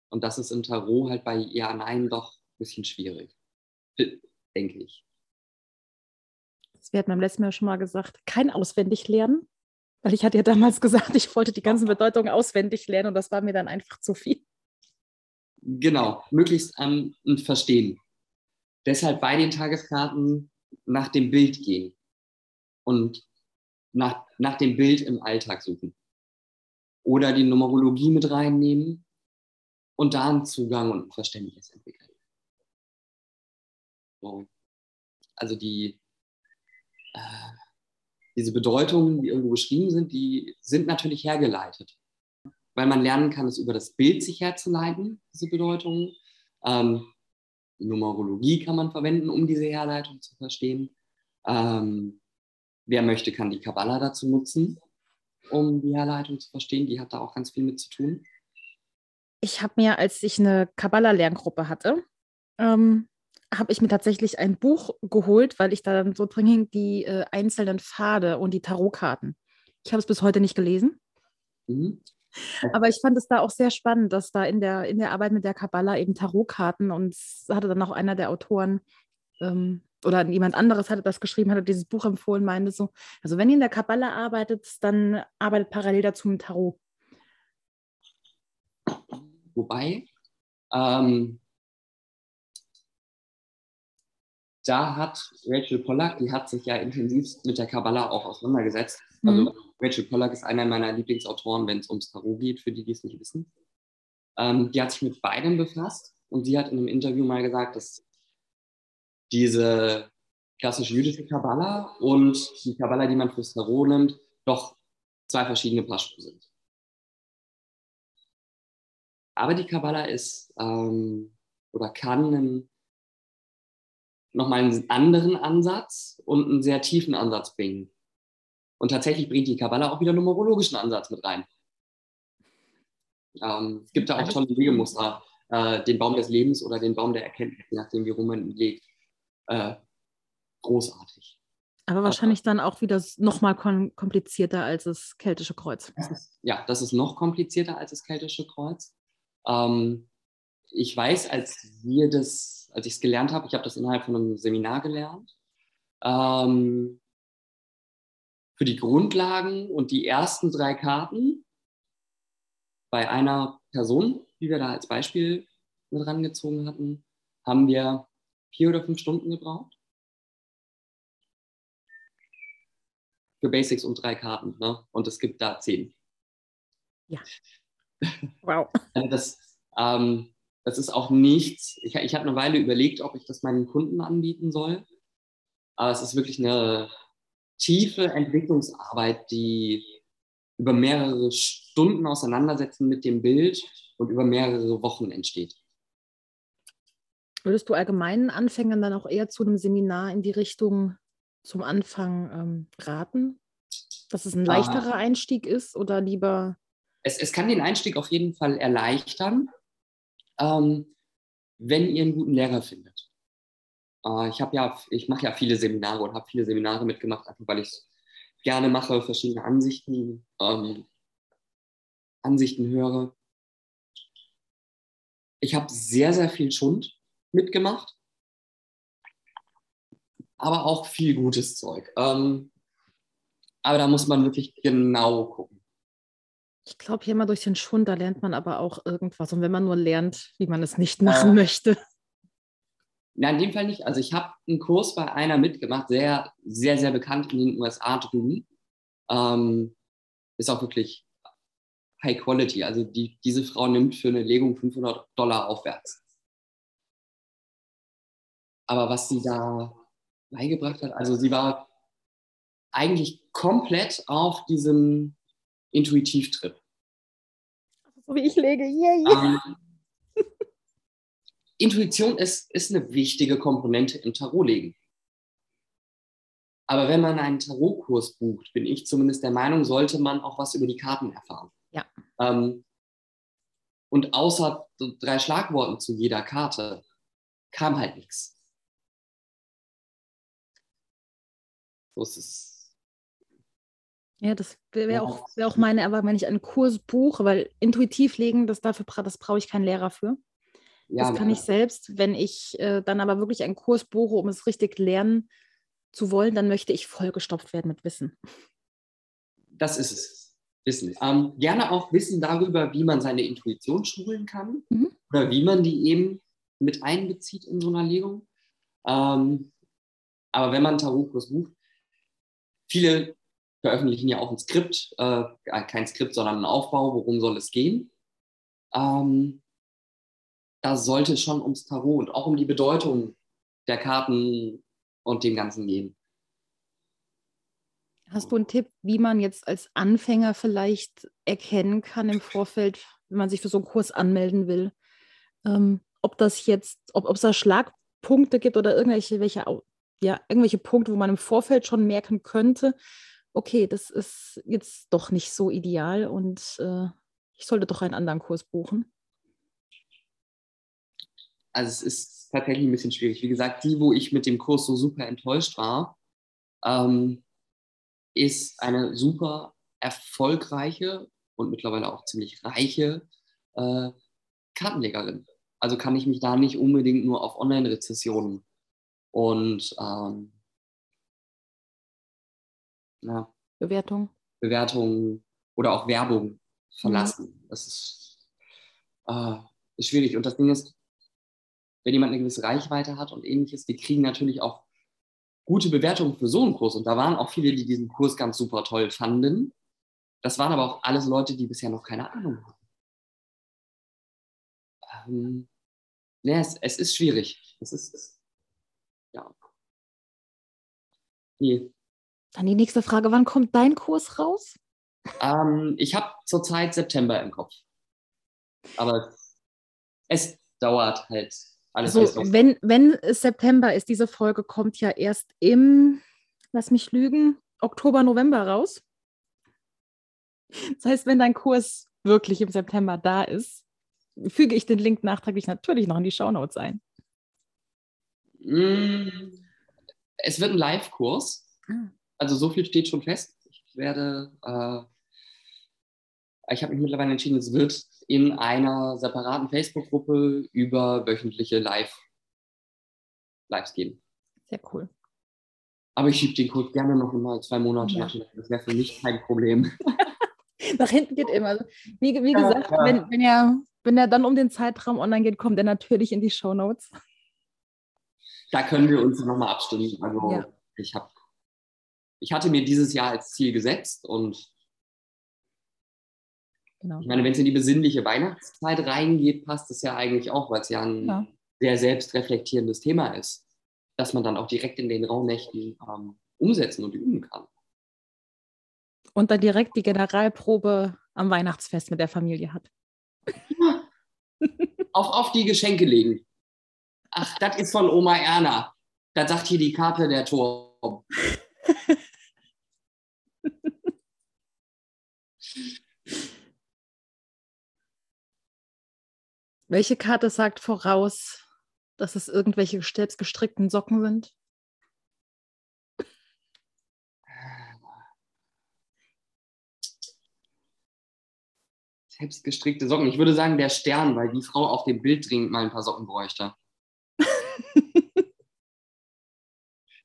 Und das ist im Tarot halt bei Ja, Nein doch ein bisschen schwierig. Denke ich. Das wird beim letzten Mal schon mal gesagt, kein auswendig lernen. Weil ich hatte ja damals gesagt, ich wollte die ganzen Bedeutungen auswendig lernen und das war mir dann einfach zu viel. Genau, möglichst ähm, ein Verstehen. Deshalb bei den Tageskarten nach dem Bild gehen und nach, nach dem Bild im Alltag suchen. Oder die Numerologie mit reinnehmen und da einen Zugang und ein Verständnis entwickeln. So. Also die, äh, diese Bedeutungen, die irgendwo beschrieben sind, die sind natürlich hergeleitet. Weil man lernen kann, es über das Bild sich herzuleiten, diese Bedeutungen. Ähm, Numerologie kann man verwenden, um diese Herleitung zu verstehen. Ähm, wer möchte, kann die Kabbala dazu nutzen, um die Herleitung zu verstehen. Die hat da auch ganz viel mit zu tun. Ich habe mir, als ich eine Kabbala-Lerngruppe hatte, ähm, habe ich mir tatsächlich ein Buch geholt, weil ich da dann so drin hing, die äh, einzelnen Pfade und die Tarotkarten. Ich habe es bis heute nicht gelesen. Mhm. Aber ich fand es da auch sehr spannend, dass da in der, in der Arbeit mit der Kabbala eben Tarotkarten und hatte dann auch einer der Autoren ähm, oder jemand anderes hatte das geschrieben, hatte dieses Buch empfohlen, meinte so, also wenn ihr in der Kabbala arbeitet, dann arbeitet parallel dazu mit Tarot. Wobei, ähm, da hat Rachel Pollack, die hat sich ja intensiv mit der Kabbala auch auseinandergesetzt. Also mhm. Rachel Pollack ist einer meiner Lieblingsautoren, wenn es ums Tarot geht, für die, die es nicht wissen. Ähm, die hat sich mit beidem befasst und sie hat in einem Interview mal gesagt, dass diese klassische jüdische Kabbala und die Kabbala, die man fürs Tarot nimmt, doch zwei verschiedene Paar sind. Aber die Kabbala ist ähm, oder kann einen nochmal einen anderen Ansatz und einen sehr tiefen Ansatz bringen. Und tatsächlich bringt die Kabbala auch wieder einen numerologischen Ansatz mit rein. Ähm, es gibt da auch tolle Wegemuster, äh, den Baum des Lebens oder den Baum der Erkenntnis, je nachdem, wie rum man ihn legt. Äh, großartig. Aber wahrscheinlich dann auch wieder nochmal komplizierter als das keltische Kreuz. Das ist, ja, das ist noch komplizierter als das keltische Kreuz. Ähm, ich weiß, als wir das als ich es gelernt habe, ich habe das innerhalb von einem Seminar gelernt, ähm, für die Grundlagen und die ersten drei Karten bei einer Person, die wir da als Beispiel mit rangezogen hatten, haben wir vier oder fünf Stunden gebraucht. Für Basics und drei Karten. Ne? Und es gibt da zehn. Ja. Wow. das, ähm, das ist auch nichts. Ich, ich habe eine Weile überlegt, ob ich das meinen Kunden anbieten soll. Aber es ist wirklich eine tiefe Entwicklungsarbeit, die über mehrere Stunden auseinandersetzen mit dem Bild und über mehrere Wochen entsteht. Würdest du allgemeinen Anfängern dann auch eher zu einem Seminar in die Richtung zum Anfang ähm, raten? Dass es ein ah. leichterer ah, Einstieg ist oder lieber? Es, es kann den Einstieg auf jeden Fall erleichtern. ähm, wenn ihr einen guten Lehrer findet. Äh, ich habe ja, ich mache ja viele Seminare und habe viele Seminare mitgemacht, einfach weil ich es gerne mache, verschiedene Ansichten, ähm, Ansichten höre. Ich habe sehr, sehr viel Schund mitgemacht, aber auch viel gutes Zeug. Ähm, aber da muss man wirklich genau gucken. Ich glaube, hier mal durch den Schund, da lernt man aber auch irgendwas. Und wenn man nur lernt, wie man es nicht machen äh, möchte. Nein, in dem Fall nicht. Also ich habe einen Kurs bei einer mitgemacht, sehr, sehr, sehr bekannt in den USA drüben. Ähm, ist auch wirklich High Quality. Also die, diese Frau nimmt für eine Legung 500 Dollar aufwärts. Aber was sie da beigebracht hat, also sie war eigentlich komplett auf diesem Intuitivtrip. So wie ich lege, yeah, yeah. Ähm, Intuition ist, ist eine wichtige Komponente im Tarotlegen. Aber wenn man einen Tarotkurs bucht, bin ich zumindest der Meinung, sollte man auch was über die Karten erfahren. Ja. Ähm, und außer drei Schlagworten zu jeder Karte kam halt nichts. So ist es ja, das wäre auch, wär auch meine Erwartung, wenn ich einen Kurs buche, weil intuitiv legen, das, dafür, das brauche ich keinen Lehrer für. Ja, das kann ich selbst. Wenn ich äh, dann aber wirklich einen Kurs buche, um es richtig lernen zu wollen, dann möchte ich vollgestopft werden mit Wissen. Das ist es. Wissen. Ähm, gerne auch Wissen darüber, wie man seine Intuition schulen kann mhm. oder wie man die eben mit einbezieht in so einer Legung. Ähm, aber wenn man einen Tarotkurs bucht, viele veröffentlichen ja auch ein Skript, äh, kein Skript, sondern einen Aufbau, worum soll es gehen. Ähm, da sollte es schon ums Tarot und auch um die Bedeutung der Karten und dem Ganzen gehen. Hast du einen Tipp, wie man jetzt als Anfänger vielleicht erkennen kann im Vorfeld, wenn man sich für so einen Kurs anmelden will, ähm, ob das jetzt, ob es da Schlagpunkte gibt oder irgendwelche, welche, ja, irgendwelche Punkte, wo man im Vorfeld schon merken könnte, okay, das ist jetzt doch nicht so ideal und äh, ich sollte doch einen anderen Kurs buchen? Also es ist tatsächlich ein bisschen schwierig. Wie gesagt, die, wo ich mit dem Kurs so super enttäuscht war, ähm, ist eine super erfolgreiche und mittlerweile auch ziemlich reiche äh, Kartenlegerin. Also kann ich mich da nicht unbedingt nur auf Online-Rezessionen und ähm, ja, Bewertung. Bewertung oder auch Werbung verlassen. Mhm. Das ist, äh, ist schwierig. Und das Ding ist, wenn jemand eine gewisse Reichweite hat und ähnliches, die kriegen natürlich auch gute Bewertungen für so einen Kurs. Und da waren auch viele, die diesen Kurs ganz super toll fanden. Das waren aber auch alles Leute, die bisher noch keine Ahnung hatten. Ähm, ja, es, es, ist schwierig. Es ist, ja. Nee, dann die nächste Frage, wann kommt dein Kurs raus? Ähm, ich habe zurzeit September im Kopf. Aber es dauert halt alles. Also, wenn, wenn es September ist, diese Folge kommt ja erst im, lass mich lügen, Oktober, November raus. Das heißt, wenn dein Kurs wirklich im September da ist, füge ich den Link nachträglich natürlich noch in die Shownotes ein. Mm, es wird ein Live-Kurs. Ah also so viel steht schon fest. Ich werde, äh, ich habe mich mittlerweile entschieden, es wird in einer separaten Facebook-Gruppe über wöchentliche Live Lives gehen. Sehr cool. Aber ich schiebe den Kurs gerne noch mal zwei Monate ja. nach Das wäre für mich kein Problem. nach hinten geht immer. Wie, wie gesagt, ja, ja. Wenn, wenn, er, wenn er dann um den Zeitraum online geht, kommt er natürlich in die Show Notes. Da können wir uns nochmal abstimmen. Also ich habe ich hatte mir dieses Jahr als Ziel gesetzt und genau. ich meine, wenn es in die besinnliche Weihnachtszeit reingeht, passt es ja eigentlich auch, weil es ja ein ja. sehr selbstreflektierendes Thema ist, dass man dann auch direkt in den Raumnächten ähm, umsetzen und üben kann. Und dann direkt die Generalprobe am Weihnachtsfest mit der Familie hat. auf, auf die Geschenke legen. Ach, das ist von Oma Erna. Da sagt hier die Karte der Turm. Welche Karte sagt voraus, dass es irgendwelche selbstgestrickten Socken sind? Selbstgestrickte Socken. Ich würde sagen, der Stern, weil die Frau auf dem Bild dringend mal ein paar Socken bräuchte.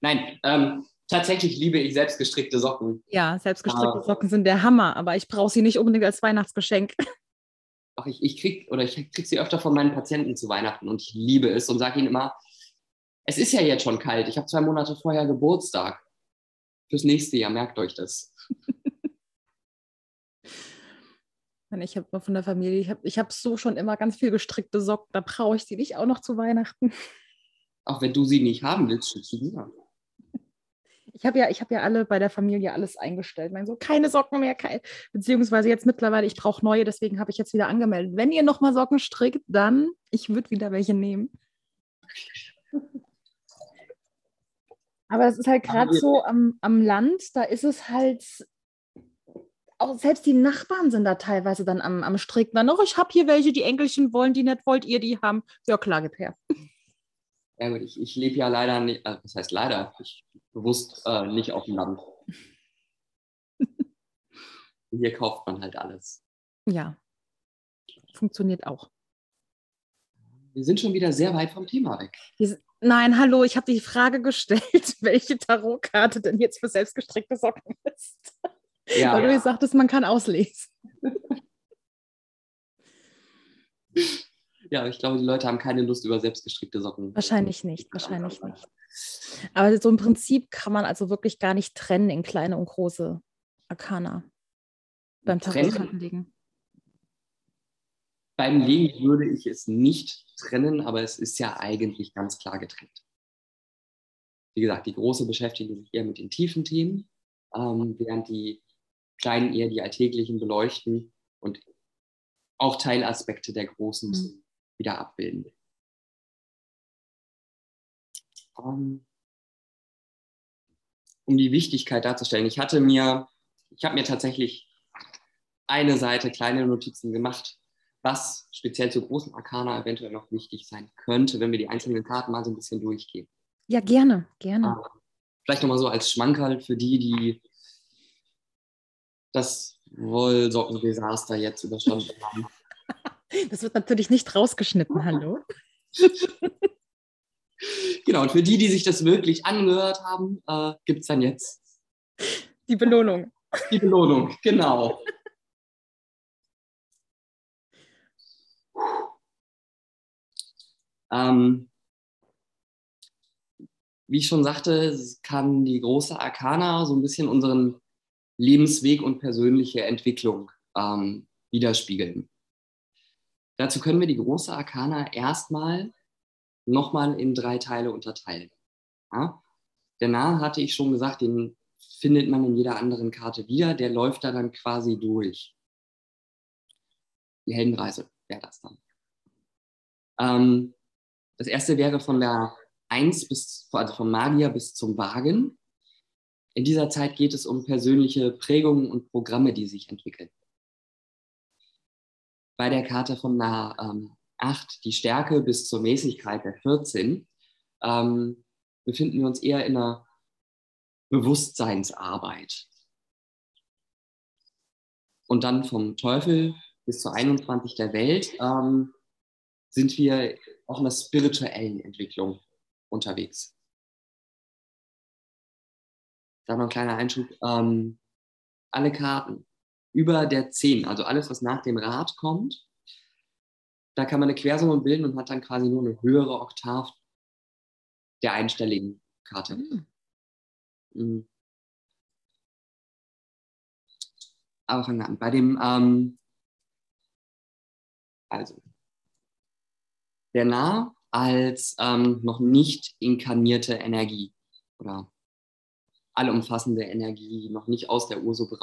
Nein, ähm, tatsächlich liebe ich selbstgestrickte Socken. Ja, selbstgestrickte uh, Socken sind der Hammer, aber ich brauche sie nicht unbedingt als Weihnachtsgeschenk. Doch, ich, ich krieg oder ich krieg sie öfter von meinen Patienten zu Weihnachten und ich liebe es und sage ihnen immer, es ist ja jetzt schon kalt. Ich habe zwei Monate vorher Geburtstag. Fürs nächste Jahr, merkt euch das. Ich habe mal von der Familie, ich habe ich hab so schon immer ganz viel gestrickte Socken, da brauche ich die nicht auch noch zu Weihnachten. Auch wenn du sie nicht haben willst, schickst du mir. Ich habe ja, hab ja alle bei der Familie alles eingestellt. Ich so, keine Socken mehr, kein, beziehungsweise jetzt mittlerweile, ich brauche neue, deswegen habe ich jetzt wieder angemeldet. Wenn ihr nochmal Socken strickt, dann, ich würde wieder welche nehmen. Aber es ist halt gerade so am, am Land, da ist es halt auch selbst die Nachbarn sind da teilweise dann am, am Stricken. Dann noch, ich habe hier welche, die Engelchen wollen, die nicht wollt ihr die haben. Ja, klar, gib her. Ja, gut, ich, ich lebe ja leider nicht, äh, das heißt leider, ich bewusst äh, nicht auf dem Land. hier kauft man halt alles. Ja, funktioniert auch. Wir sind schon wieder sehr weit vom Thema weg. Nein, hallo, ich habe die Frage gestellt, welche Tarotkarte denn jetzt für selbstgestrickte Socken ist. Ja. Weil du ja. sagtest, man kann auslesen. ja, ich glaube, die Leute haben keine Lust über selbstgestrickte Socken. Wahrscheinlich nicht, wahrscheinlich nicht. Aber so im Prinzip kann man also wirklich gar nicht trennen in kleine und große Arkana beim Tarotkartenlegen. Beim Legen würde ich es nicht trennen, aber es ist ja eigentlich ganz klar getrennt. Wie gesagt, die große beschäftigen sich eher mit den tiefen Themen, ähm, während die kleinen eher die alltäglichen beleuchten und auch Teilaspekte der großen mhm. Wieder abbilden. Um, um die Wichtigkeit darzustellen, ich hatte mir, ich habe mir tatsächlich eine Seite kleine Notizen gemacht, was speziell zu großen Arkana eventuell noch wichtig sein könnte, wenn wir die einzelnen Karten mal so ein bisschen durchgehen. Ja, gerne, gerne. Uh, vielleicht nochmal so als Schmankerl für die, die das Wollsockendesaster jetzt überstanden haben. Das wird natürlich nicht rausgeschnitten, hallo. genau, und für die, die sich das wirklich angehört haben, äh, gibt es dann jetzt die Belohnung. Die Belohnung, genau. ähm, wie ich schon sagte, kann die große Arkana so ein bisschen unseren Lebensweg und persönliche Entwicklung ähm, widerspiegeln. Dazu können wir die große Arkana erstmal nochmal in drei Teile unterteilen. Ja? Der Nahe hatte ich schon gesagt, den findet man in jeder anderen Karte wieder. Der läuft da dann quasi durch. Die Heldenreise wäre das dann. Ähm, das erste wäre von der 1 bis, also vom Magier bis zum Wagen. In dieser Zeit geht es um persönliche Prägungen und Programme, die sich entwickeln. Bei der Karte von der ähm, 8, die Stärke bis zur Mäßigkeit der 14, ähm, befinden wir uns eher in einer Bewusstseinsarbeit. Und dann vom Teufel bis zur 21 der Welt ähm, sind wir auch in der spirituellen Entwicklung unterwegs da noch ein kleiner Einschub, ähm, alle Karten über der 10, also alles, was nach dem Rad kommt, da kann man eine Quersumme bilden und hat dann quasi nur eine höhere Oktav der einstelligen Karte. Mhm. Mhm. Aber fangen wir an. Bei dem, ähm, also, der Nah als ähm, noch nicht inkarnierte Energie oder allumfassende Energie, noch nicht aus der Ursuppe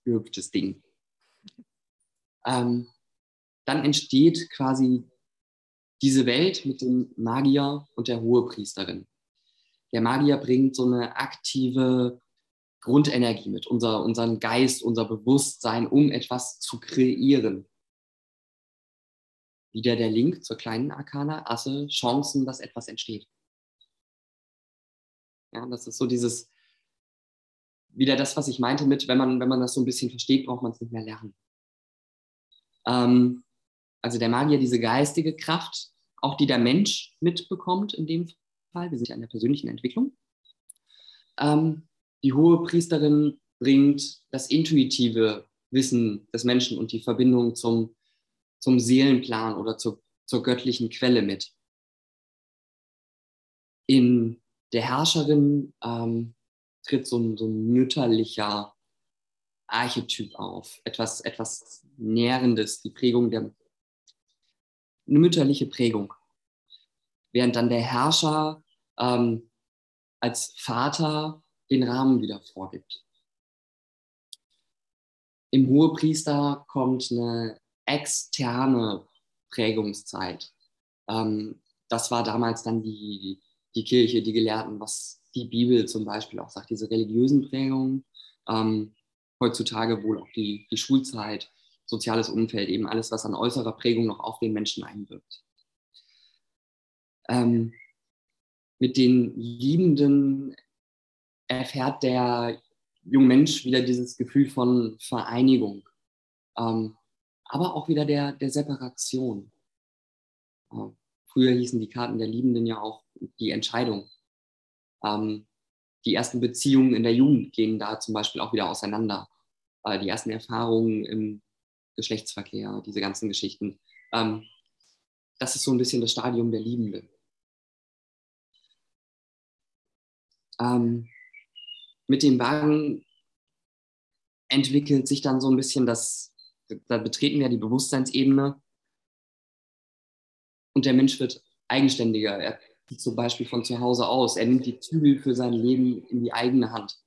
rausgehüpftes Ding. Ähm, dann entsteht quasi diese Welt mit dem Magier und der Hohepriesterin. Der Magier bringt so eine aktive Grundenergie mit, unser, unseren Geist, unser Bewusstsein, um etwas zu kreieren. wieder der Link zur kleinen Arkana, Asse, Chancen, dass etwas entsteht. Ja, das ist so dieses, wieder das, was ich meinte mit, wenn man, wenn man das so ein bisschen versteht, braucht man es nicht mehr lernen. Ähm, also der Magier, diese geistige Kraft, auch die der Mensch mitbekommt in dem Fall, wir sind ja in der persönlichen Entwicklung. Ähm, die hohe Priesterin bringt das intuitive Wissen des Menschen und die Verbindung zum, zum Seelenplan oder zur, zur göttlichen Quelle mit. In der Herrscherin ähm, tritt so ein, so ein mütterlicher Archetyp auf, etwas, etwas Nährendes, die Prägung der, eine mütterliche Prägung. Während dann der Herrscher ähm, als Vater den Rahmen wieder vorgibt. Im Hohepriester kommt eine externe Prägungszeit. Ähm, das war damals dann die, die Kirche, die Gelehrten, was die Bibel zum Beispiel auch sagt, diese religiösen Prägungen. Ähm, heutzutage wohl auch die, die Schulzeit, soziales Umfeld, eben alles, was an äußerer Prägung noch auf den Menschen einwirkt. Ähm, mit den Liebenden erfährt der junge Mensch wieder dieses Gefühl von Vereinigung, ähm, aber auch wieder der, der Separation. Äh, früher hießen die Karten der Liebenden ja auch die Entscheidung. Ähm, die ersten Beziehungen in der Jugend gehen da zum Beispiel auch wieder auseinander. Äh, die ersten Erfahrungen im Geschlechtsverkehr, diese ganzen Geschichten. Ähm, das ist so ein bisschen das Stadium der Liebenden. Ähm, mit dem Wagen entwickelt sich dann so ein bisschen das, da betreten wir die Bewusstseinsebene und der Mensch wird eigenständiger. Er zum Beispiel von zu Hause aus. Er nimmt die Zügel für sein Leben in die eigene Hand.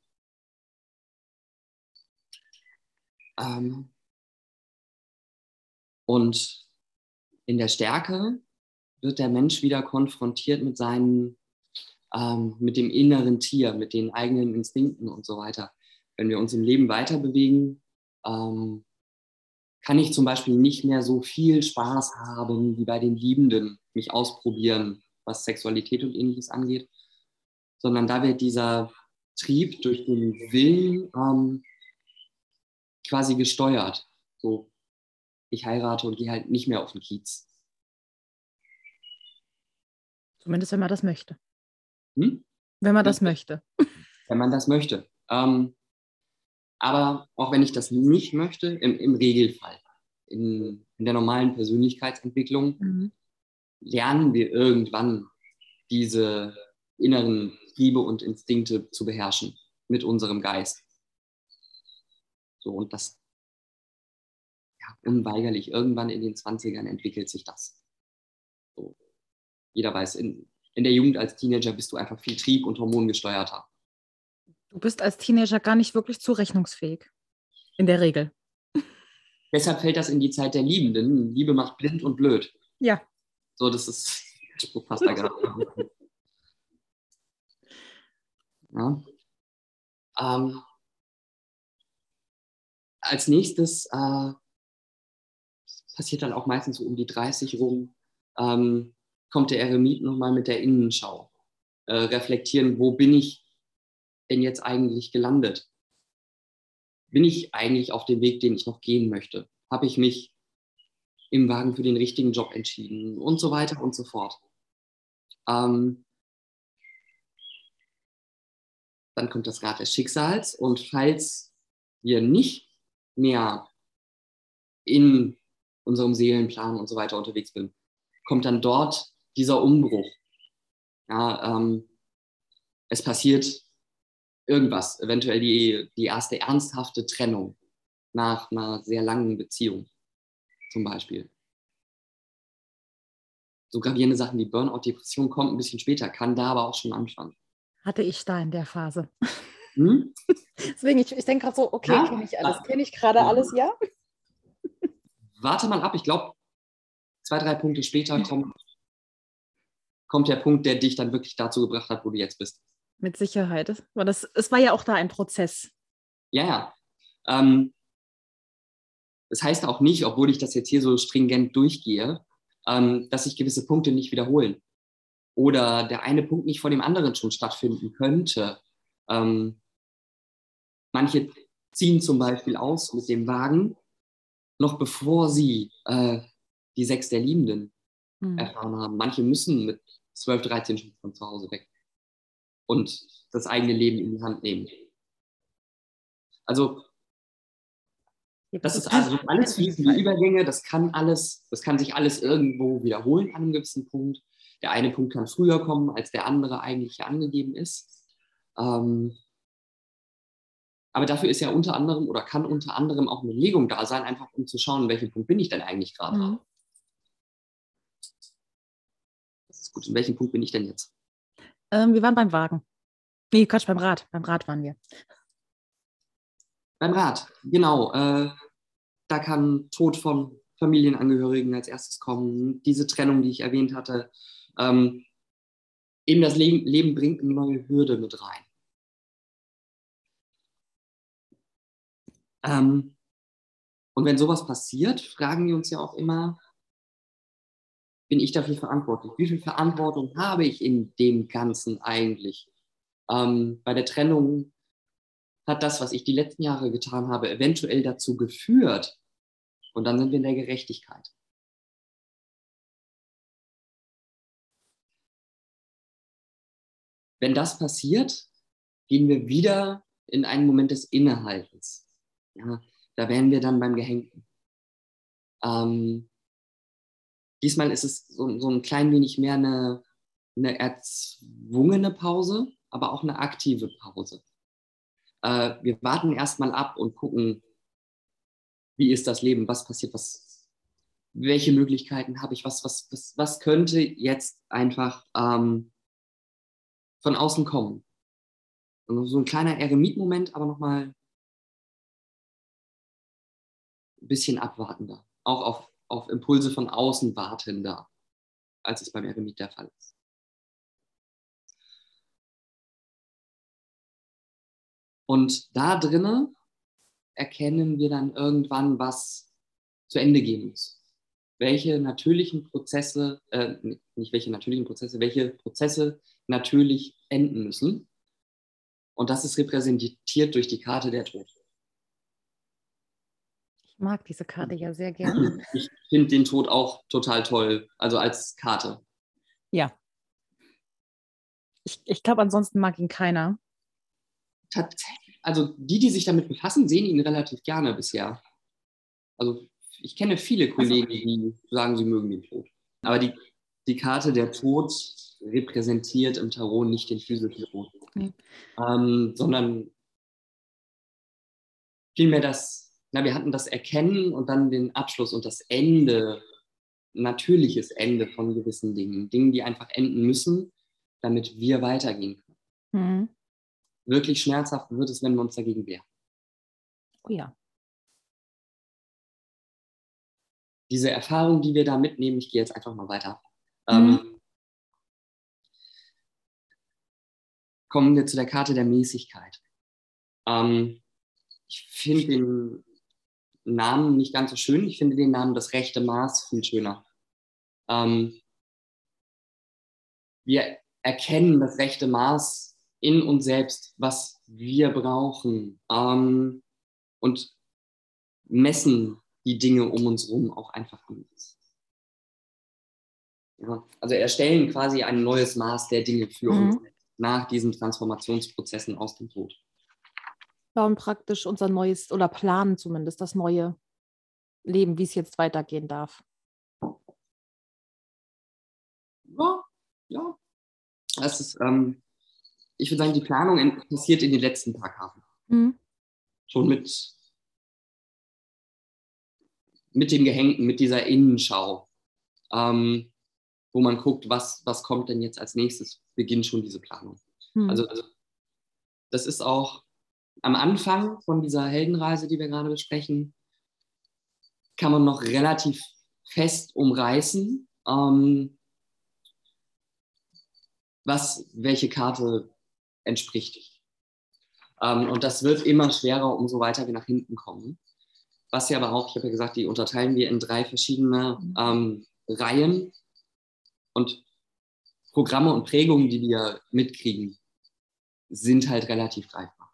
Ähm und in der Stärke wird der Mensch wieder konfrontiert mit seinen ähm, mit dem inneren Tier, mit den eigenen Instinkten und so weiter. Wenn wir uns im Leben weiter bewegen, ähm, kann ich zum Beispiel nicht mehr so viel Spaß haben wie bei den Liebenden, mich ausprobieren, was Sexualität und ähnliches angeht, sondern da wird dieser Trieb durch den Willen ähm, quasi gesteuert. So, ich heirate und gehe halt nicht mehr auf den Kiez. Zumindest wenn man das möchte. Hm? Wenn man das möchte. Wenn man das möchte. Ähm, aber auch wenn ich das nicht möchte, im, im Regelfall, in, in, der normalen Persönlichkeitsentwicklung, mhm. Lernen wir irgendwann diese inneren Triebe und Instinkte zu beherrschen mit unserem Geist. So, und das ja, unweigerlich, irgendwann in den 20ern entwickelt sich das. So. Jeder weiß, in, in der Jugend als Teenager bist du einfach viel trieb- und hormongesteuerter. Du bist als Teenager gar nicht wirklich zurechnungsfähig. In der Regel. Deshalb fällt das in die Zeit der Liebenden. Liebe macht blind und blöd. Ja. So, das ist Spruch passt da gerade. ja. Ähm, als nächstes äh, passiert dann auch meistens so um die 30 rum, ähm, kommt der Eremit nochmal mit der Innenschau. Äh, reflektieren, wo bin ich denn jetzt eigentlich gelandet? Bin ich eigentlich auf dem Weg, den ich noch gehen möchte? Habe ich mich im Wagen für den richtigen Job entschieden? Und so weiter und so fort. Ähm, dann kommt das Rad des Schicksals und falls wir nicht mehr in unserem Seelenplan und so weiter unterwegs sind, kommt dann dort dieser Umbruch. Ja, ähm, es passiert irgendwas, eventuell die, die erste ernsthafte Trennung nach einer sehr langen Beziehung zum Beispiel. So gravierende Sachen wie Burnout, Depression kommt ein bisschen später, kann da aber auch schon anfangen. Hatte ich da in der Phase. Hm? Deswegen, ich, ich denke gerade so, okay, ja? kenne ich alles, kenne ich gerade ja. alles, ja? Warte mal ab, ich glaube, zwei, drei Punkte später kommt kommt der Punkt, der dich dann wirklich dazu gebracht hat, wo du jetzt bist. Mit Sicherheit. Das, es war ja auch da ein Prozess. Ja, ja. Ähm, das heißt auch nicht, obwohl ich das jetzt hier so stringent durchgehe, ähm, dass sich gewisse Punkte nicht wiederholen oder der eine Punkt nicht vor dem anderen schon stattfinden könnte. Ähm, manche ziehen zum Beispiel aus mit dem Wagen, noch bevor sie äh, die Sechs der Liebenden mhm. erfahren haben. Manche müssen mit 12, 13 schon von zu Hause weg und das eigene Leben in die Hand nehmen. Also das ist also alles fließende Übergänge, das kann alles, das kann sich alles irgendwo wiederholen an einem gewissen Punkt. Der eine Punkt kann früher kommen, als der andere eigentlich angegeben ist. Ähm, aber dafür ist ja unter anderem oder kann unter anderem auch eine Legung da sein, einfach um zu schauen, welchen Punkt bin ich denn eigentlich gerade. Mhm. Das ist gut. In welchem Punkt bin ich denn jetzt? Ähm, wir waren beim Wagen. Nee, Quatsch, beim Rad. Beim Rad waren wir. Beim Rad, genau. Äh, da kann Tod von Familienangehörigen als erstes kommen, diese Trennung, die ich erwähnt hatte. Ähm, eben das Leben, Leben bringt eine neue Hürde mit rein. Ähm, und wenn sowas passiert, fragen wir uns ja auch immer, bin ich dafür verantwortlich? Wie viel Verantwortung habe ich in dem Ganzen eigentlich? Ähm, bei der Trennung hat das, was ich die letzten Jahre getan habe, eventuell dazu geführt. Und dann sind wir in der Gerechtigkeit. Wenn das passiert, gehen wir wieder in einen Moment des Innehaltens. Ja, da wären wir dann beim Gehängten. Ähm, diesmal ist es so, so, ein klein wenig mehr eine, eine erzwungene Pause, aber auch eine aktive Pause äh, wir warten erstmal ab und gucken, wie ist das Leben, was passiert, was, welche Möglichkeiten habe ich, was, was, was, was könnte jetzt einfach ähm, von außen kommen. Und so ein kleiner Eremit-Moment, aber nochmal ein bisschen abwartender, auch auf, auf Impulse von außen wartender, als es beim Eremit der Fall ist. Und da drinnen erkennen wir dann irgendwann, was zu Ende gehen muss. Welche natürlichen Prozesse, äh, nicht welche natürlichen Prozesse, welche Prozesse natürlich enden müssen. Und das ist repräsentiert durch die Karte der Tod. Ich mag diese Karte ja sehr gerne. Ich finde den Tod auch total toll, also als Karte. Ja. Ich, ich glaube, ansonsten mag ihn keiner tatsächlich, also die, die sich damit befassen, sehen ihn relativ gerne bisher. Also ich kenne viele Kollegen, die sagen, sie mögen den Tod. Aber die, die Karte der Tod repräsentiert im Tarot nicht den physischen Tod, nee. ähm, sondern vielmehr das, na, wir hatten das Erkennen und dann den Abschluss und das Ende, natürliches Ende von gewissen Dingen, Dingen, die einfach enden müssen, damit wir weitergehen können. Mhm wirklich schmerzhaft wird es, wenn wir uns dagegen wehren. Oh ja. Diese Erfahrung, die wir da mitnehmen, ich gehe jetzt einfach mal weiter. Mhm. Ähm, kommen wir zu der Karte der Mäßigkeit. Ähm, ich finde den Namen nicht ganz so schön. Ich finde den Namen das rechte Maß viel schöner. Ähm, wir erkennen das rechte Maß in uns selbst, was wir brauchen ähm, und messen die Dinge um uns herum auch einfach anders. Ja, also erstellen quasi ein neues Maß der Dinge für mhm. uns nach diesen Transformationsprozessen aus dem Tod. Bauen praktisch unser neues oder planen zumindest das neue Leben, wie es jetzt weitergehen darf. Ja, ja. Das ist, ähm, ich würde sagen, die Planung passiert in den letzten paar Karten. Mhm. Schon mit, mit dem Gehängten, mit dieser Innenschau, ähm, wo man guckt, was, was kommt denn jetzt als nächstes, beginnt schon diese Planung. Mhm. Also, also das ist auch am Anfang von dieser Heldenreise, die wir gerade besprechen, kann man noch relativ fest umreißen, ähm, was welche Karte entspricht. Ähm, und das wird immer schwerer, umso weiter wir nach hinten kommen. Was ja aber auch, ich habe ja gesagt, die unterteilen wir in drei verschiedene ähm, Reihen und Programme und Prägungen, die wir mitkriegen, sind halt relativ greifbar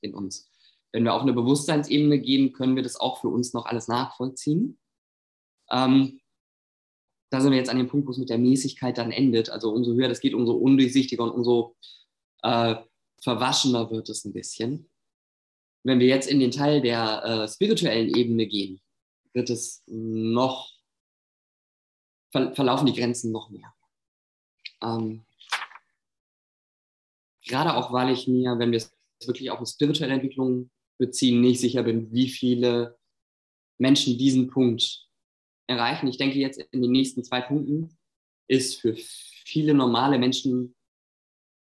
in uns. Wenn wir auf eine Bewusstseinsebene gehen, können wir das auch für uns noch alles nachvollziehen. Ähm, da sind wir jetzt an dem Punkt, wo es mit der Mäßigkeit dann endet. Also umso höher das geht, umso undurchsichtiger und umso äh, verwaschener wird es ein bisschen. Wenn wir jetzt in den Teil der äh, spirituellen Ebene gehen, wird es noch, ver verlaufen die Grenzen noch mehr. Ähm, gerade auch, weil ich mir, wenn wir es wirklich auf eine spirituelle Entwicklung beziehen, nicht sicher bin, wie viele Menschen diesen Punkt erreichen. Ich denke jetzt in den nächsten zwei Punkten ist für viele normale Menschen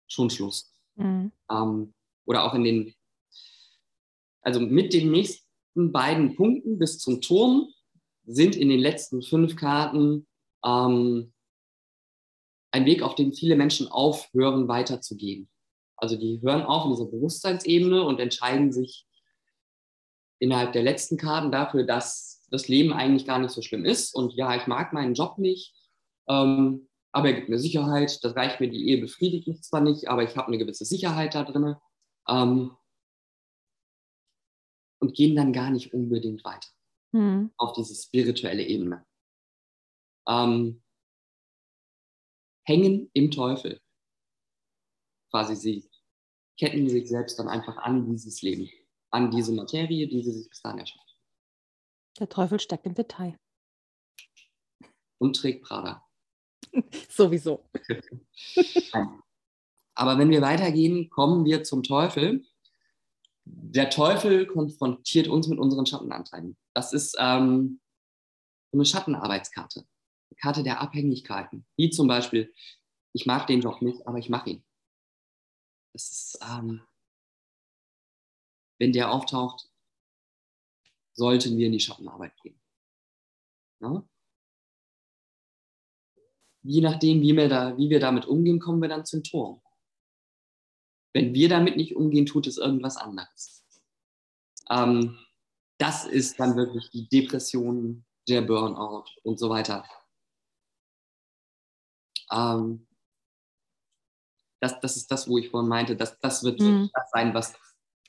schon Schluss. Mhm. Ähm, oder auch in den, also mit den nächsten beiden Punkten bis zum Turm sind in den letzten fünf Karten ähm, ein Weg, auf den viele Menschen aufhören, weiterzugehen. Also die hören auf in dieser Bewusstseinsebene und entscheiden sich innerhalb der letzten Karten dafür, dass das Leben eigentlich gar nicht so schlimm ist. Und ja, ich mag meinen Job nicht, ähm, aber er gibt mir Sicherheit. Das reicht mir, die Ehe befriedigt mich zwar nicht, aber ich habe eine gewisse Sicherheit da drin. Ähm, und gehen dann gar nicht unbedingt weiter mhm. auf diese spirituelle Ebene. Ähm, hängen im Teufel. Quasi sie ketten sich selbst dann einfach an dieses Leben, an diese Materie, die sie sich bis dahin erschaffen. Der Teufel steckt im Detail. Und trägt Prada. Sowieso. Aber wenn wir weitergehen, kommen wir zum Teufel. Der Teufel konfrontiert uns mit unseren Schattenanteilen. Das ist ähm, eine Schattenarbeitskarte, eine Karte der Abhängigkeiten. Wie zum Beispiel, ich mag den Job nicht, aber ich mache ihn. Das ist, ähm, wenn der auftaucht, sollten wir in die Schattenarbeit gehen. Ja? Je nachdem, wie wir, da, wie wir damit umgehen, kommen wir dann zum Turm. Wenn wir damit nicht umgehen, tut es irgendwas anderes. Ähm, das ist dann wirklich die Depression, der Burnout und so weiter. Ähm, das, das ist das, wo ich vorhin meinte, dass das wird mhm. das sein, was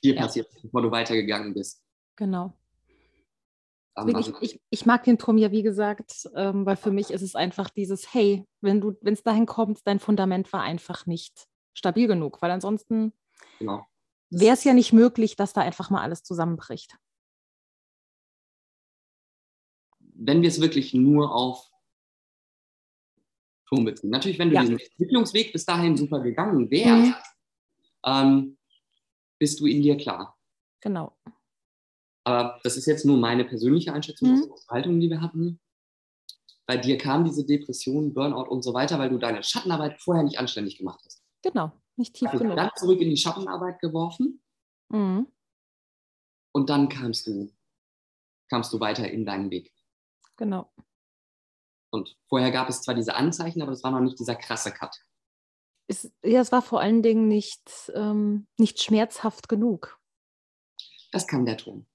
dir ja. passiert, bevor du weitergegangen bist. Genau. Ich, ich, ich, mag den Turm ja, wie gesagt, ähm, weil für mich ist es einfach dieses, hey, wenn du, wenn es dahin kommt, dein Fundament war einfach nicht stabil genug, weil ansonsten genau. wäre es ja nicht möglich, dass da einfach mal alles zusammenbricht. Wenn wir es wirklich nur auf Turm beziehen. Natürlich, wenn du ja. diesen Entwicklungsweg bis dahin super gegangen wärst, mhm. ähm, bist du in dir klar. Genau. Aber das ist jetzt nur meine persönliche Einschätzung mhm. aus Haltung, die wir hatten. Bei dir kam diese Depression, Burnout und so weiter, weil du deine Schattenarbeit vorher nicht anständig gemacht hast. Genau, nicht tief hast genug. Dann zurück in die Schattenarbeit geworfen mhm. und dann kamst du, kamst du weiter in deinen Weg. Genau. Und vorher gab es zwar diese Anzeichen, aber das war noch nicht dieser krasse Cut. Es, ja, es war vor allen Dingen nicht, ähm, nicht schmerzhaft genug. Das kann der Ton.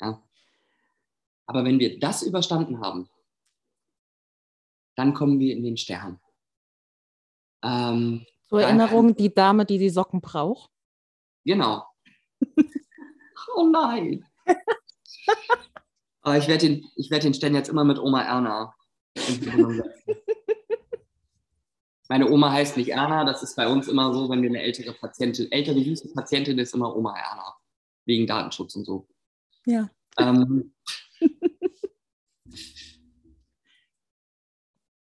Ja. Aber wenn wir das überstanden haben, dann kommen wir in den Stern. Ähm, Zur Erinnerung, die Dame, die die Socken braucht. Genau. oh nein. Aber ich werde den, werd den Stern jetzt immer mit Oma Erna. Meine Oma heißt nicht Erna, das ist bei uns immer so, wenn wir eine ältere Patientin, ältere süße Patientin ist immer Oma Erna, wegen Datenschutz und so. Ja. Ähm,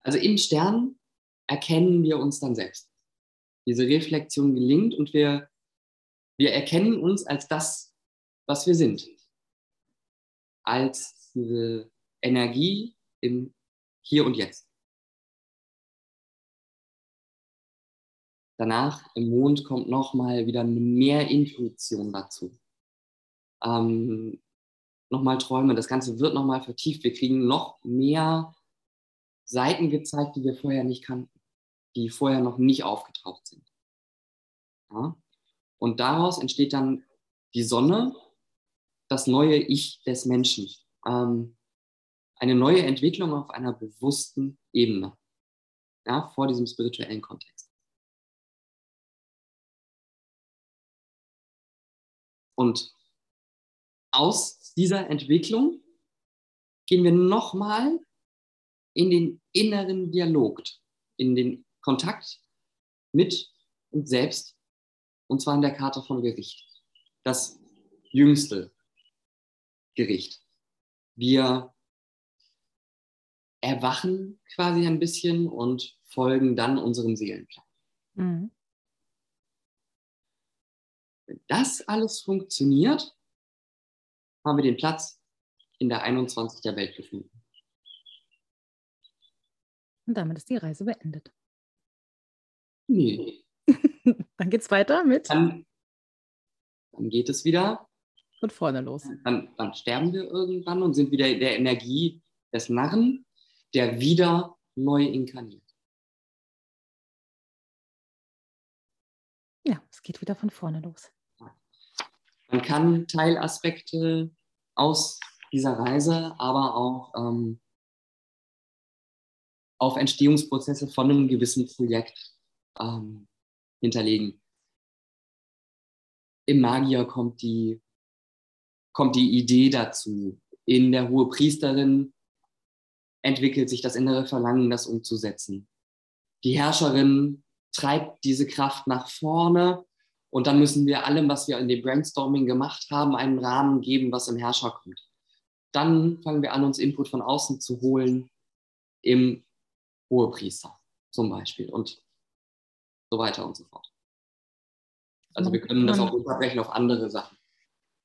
also im Stern erkennen wir uns dann selbst. Diese Reflexion gelingt und wir, wir erkennen uns als das, was wir sind als diese Energie im Hier und Jetzt. Danach im Mond kommt nochmal wieder mehr Intuition dazu. Ähm, nochmal Träume, das Ganze wird nochmal vertieft. Wir kriegen noch mehr Seiten gezeigt, die wir vorher nicht kannten, die vorher noch nicht aufgetaucht sind. Ja? Und daraus entsteht dann die Sonne das neue Ich des Menschen. Ähm, eine neue Entwicklung auf einer bewussten Ebene, ja, vor diesem spirituellen Kontext. Und aus dieser Entwicklung gehen wir nochmal in den inneren Dialog, in den Kontakt mit uns selbst, und zwar in der Karte von Gericht. Das jüngste Gericht. Wir erwachen quasi ein bisschen und folgen dann unserem Seelenplan. Mhm. Wenn das alles funktioniert, haben wir den Platz in der 21 der Welt gefunden. Und damit ist die Reise beendet. Nee. dann geht es weiter mit. Dann, dann, geht es wieder. Von vorne los. Dann, dann sterben wir irgendwann und sind wieder in der Energie des Narren, der wieder neu inkarniert. Ja, es geht wieder von vorne los. Man kann Teilaspekte aus dieser Reise, aber auch ähm, auf Entstehungsprozesse von einem gewissen Projekt ähm, hinterlegen. Im Magier kommt die, kommt die Idee dazu. In der Hohe Priesterin entwickelt sich das innere Verlangen, das umzusetzen. Die Herrscherin treibt diese Kraft nach vorne und dann müssen wir allem, was wir in dem Brainstorming gemacht haben, einen Rahmen geben, was im Herrscher kommt. Dann fangen wir an, uns Input von außen zu holen im Hohepriester zum Beispiel und so weiter und so fort. Also wir können das auch unterbrechen auf andere Sachen.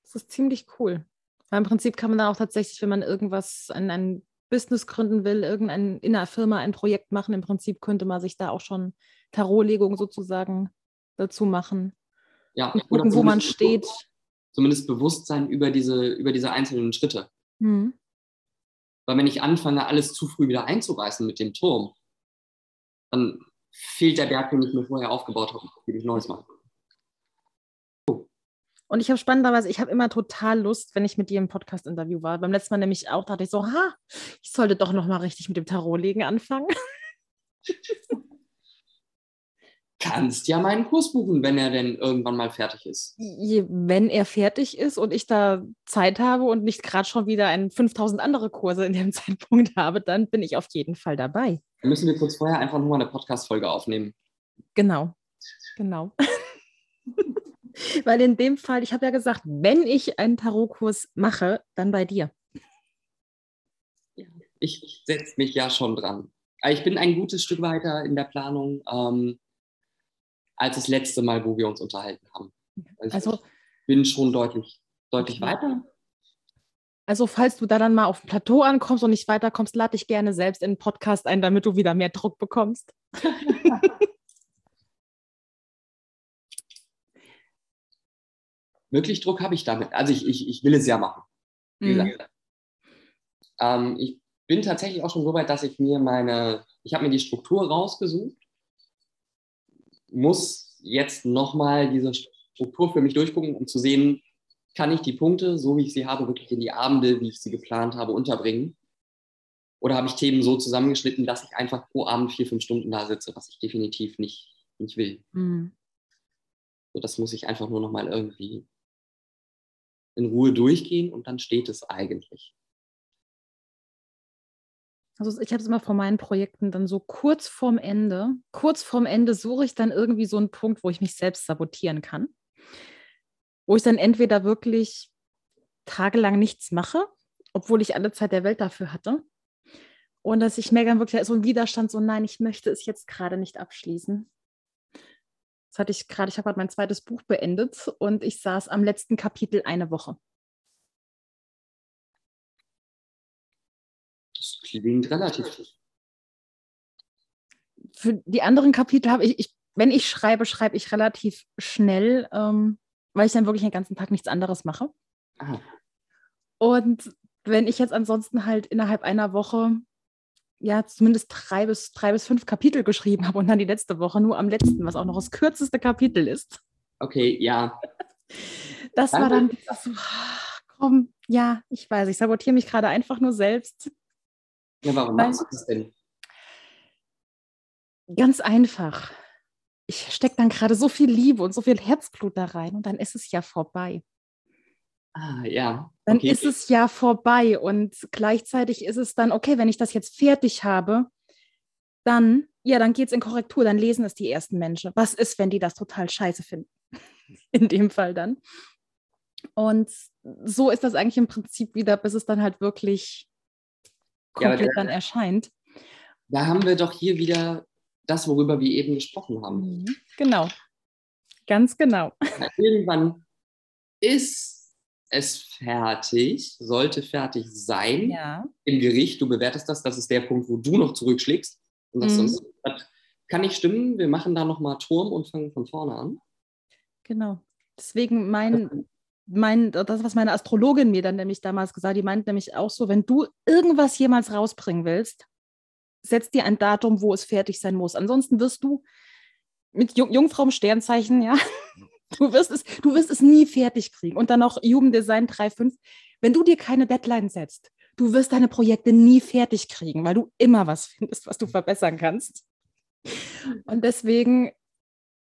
Das ist ziemlich cool. Weil im Prinzip kann man da auch tatsächlich, wenn man irgendwas, ein, ein Business gründen will, irgendein in einer Firma ein Projekt machen, im Prinzip könnte man sich da auch schon Tarotlegung sozusagen dazu machen. Ja, und gucken, wo man steht. Zumindest Bewusstsein über diese, über diese einzelnen Schritte. Mhm. Weil wenn ich anfange, alles zu früh wieder einzureißen mit dem Turm, dann fehlt der Berg, den ich mir vorher aufgebaut habe, wie ich Neues mache. Und ich habe spannenderweise, ich habe immer total Lust, wenn ich mit dir im Podcast-Interview war. Beim letzten Mal nämlich auch, dachte ich so, ha, ich sollte doch noch mal richtig mit dem Tarotlegen anfangen. Kannst ja meinen Kurs buchen, wenn er denn irgendwann mal fertig ist. Wenn er fertig ist und ich da Zeit habe und nicht gerade schon wieder ein 5000 andere Kurse in dem Zeitpunkt habe, dann bin ich auf jeden Fall dabei. Dann müssen wir kurz vorher einfach nur eine Podcast-Folge aufnehmen. Genau, genau. Weil in dem Fall, ich habe ja gesagt, wenn ich einen Tarotkurs mache, dann bei dir. Ich setze mich ja schon dran. Ich bin ein gutes Stück weiter in der Planung ähm, als das letzte Mal, wo wir uns unterhalten haben. Also, also ich bin schon deutlich, deutlich weiter. Also falls du da dann mal auf dem Plateau ankommst und nicht weiterkommst, lade dich gerne selbst in den Podcast ein, damit du wieder mehr Druck bekommst. wirklich Druck habe ich damit. Also ich, ich, ich will es ja machen. Wie mhm. Ähm, ich bin tatsächlich auch schon so weit, dass ich mir meine, ich habe mir die Struktur rausgesucht, muss jetzt nochmal diese Struktur für mich durchgucken, um zu sehen, kann ich die Punkte, so wie ich sie habe, wirklich in die Abende, wie ich sie geplant habe, unterbringen? Oder habe ich Themen so zusammengeschnitten, dass ich einfach pro Abend vier, fünf Stunden da sitze, was ich definitiv nicht, nicht will. Mhm. So, das muss ich einfach nur nochmal irgendwie in Ruhe durchgehen und dann steht es eigentlich. Also ich habe es immer vor meinen Projekten dann so kurz vorm Ende, kurz vorm Ende suche ich dann irgendwie so einen Punkt, wo ich mich selbst sabotieren kann. Wo ich dann entweder wirklich tagelang nichts mache, obwohl ich alle Zeit der Welt dafür hatte. Und dass ich merke dann wirklich so ein Widerstand, so nein, ich möchte es jetzt gerade nicht abschließen. Das hatte ich gerade, ich habe gerade mein zweites Buch beendet und ich saß am letzten Kapitel eine Woche. Klingt relativ. Für die anderen Kapitel habe ich, ich wenn ich schreibe, schreibe ich relativ schnell, ähm, weil ich dann wirklich den ganzen Tag nichts anderes mache. Aha. Und wenn ich jetzt ansonsten halt innerhalb einer Woche ja zumindest drei bis, drei bis fünf Kapitel geschrieben habe und dann die letzte Woche nur am letzten, was auch noch das kürzeste Kapitel ist. Okay, ja. Das Danke. war dann so, komm, ja, ich weiß, ich sabotiere mich gerade einfach nur selbst. Ja, warum Weil- machst du das denn? Ganz einfach. Ich stecke dann gerade so viel Liebe und so viel Herzblut da rein und dann ist es ja vorbei. Ah, ja. Dann okay. ist es ja vorbei und gleichzeitig ist es dann, okay, wenn ich das jetzt fertig habe, dann, ja, dann geht es in Korrektur, dann lesen es die ersten Menschen. Was ist, wenn die das total scheiße finden? In dem Fall dann. Und so ist das eigentlich im Prinzip wieder, bis es dann halt wirklich Ja, komplett der- dann erscheint. Da haben wir doch hier wieder das, worüber wir eben gesprochen haben. Mhm. Genau. Ganz genau. Irgendwann ist es fertig, sollte fertig sein Ja. im Gericht. Du bewertest das, das ist der Punkt, wo du noch zurückschlägst. Und das, Mhm. sonst, das kann nicht stimmen. Wir machen da nochmal Turm und fangen von vorne an. Genau. Deswegen mein, mein, das, was meine Astrologin mir dann nämlich damals gesagt hat, die meint nämlich auch so, wenn du irgendwas jemals rausbringen willst, setz dir ein Datum, wo es fertig sein muss. Ansonsten wirst du mit Jung Jungfrau im Sternzeichen, ja, du wirst es, du wirst es nie fertig kriegen. Und dann noch Jugenddesign 3.5. Wenn du dir keine Deadline setzt, du wirst deine Projekte nie fertig kriegen, weil du immer was findest, was du verbessern kannst. Und deswegen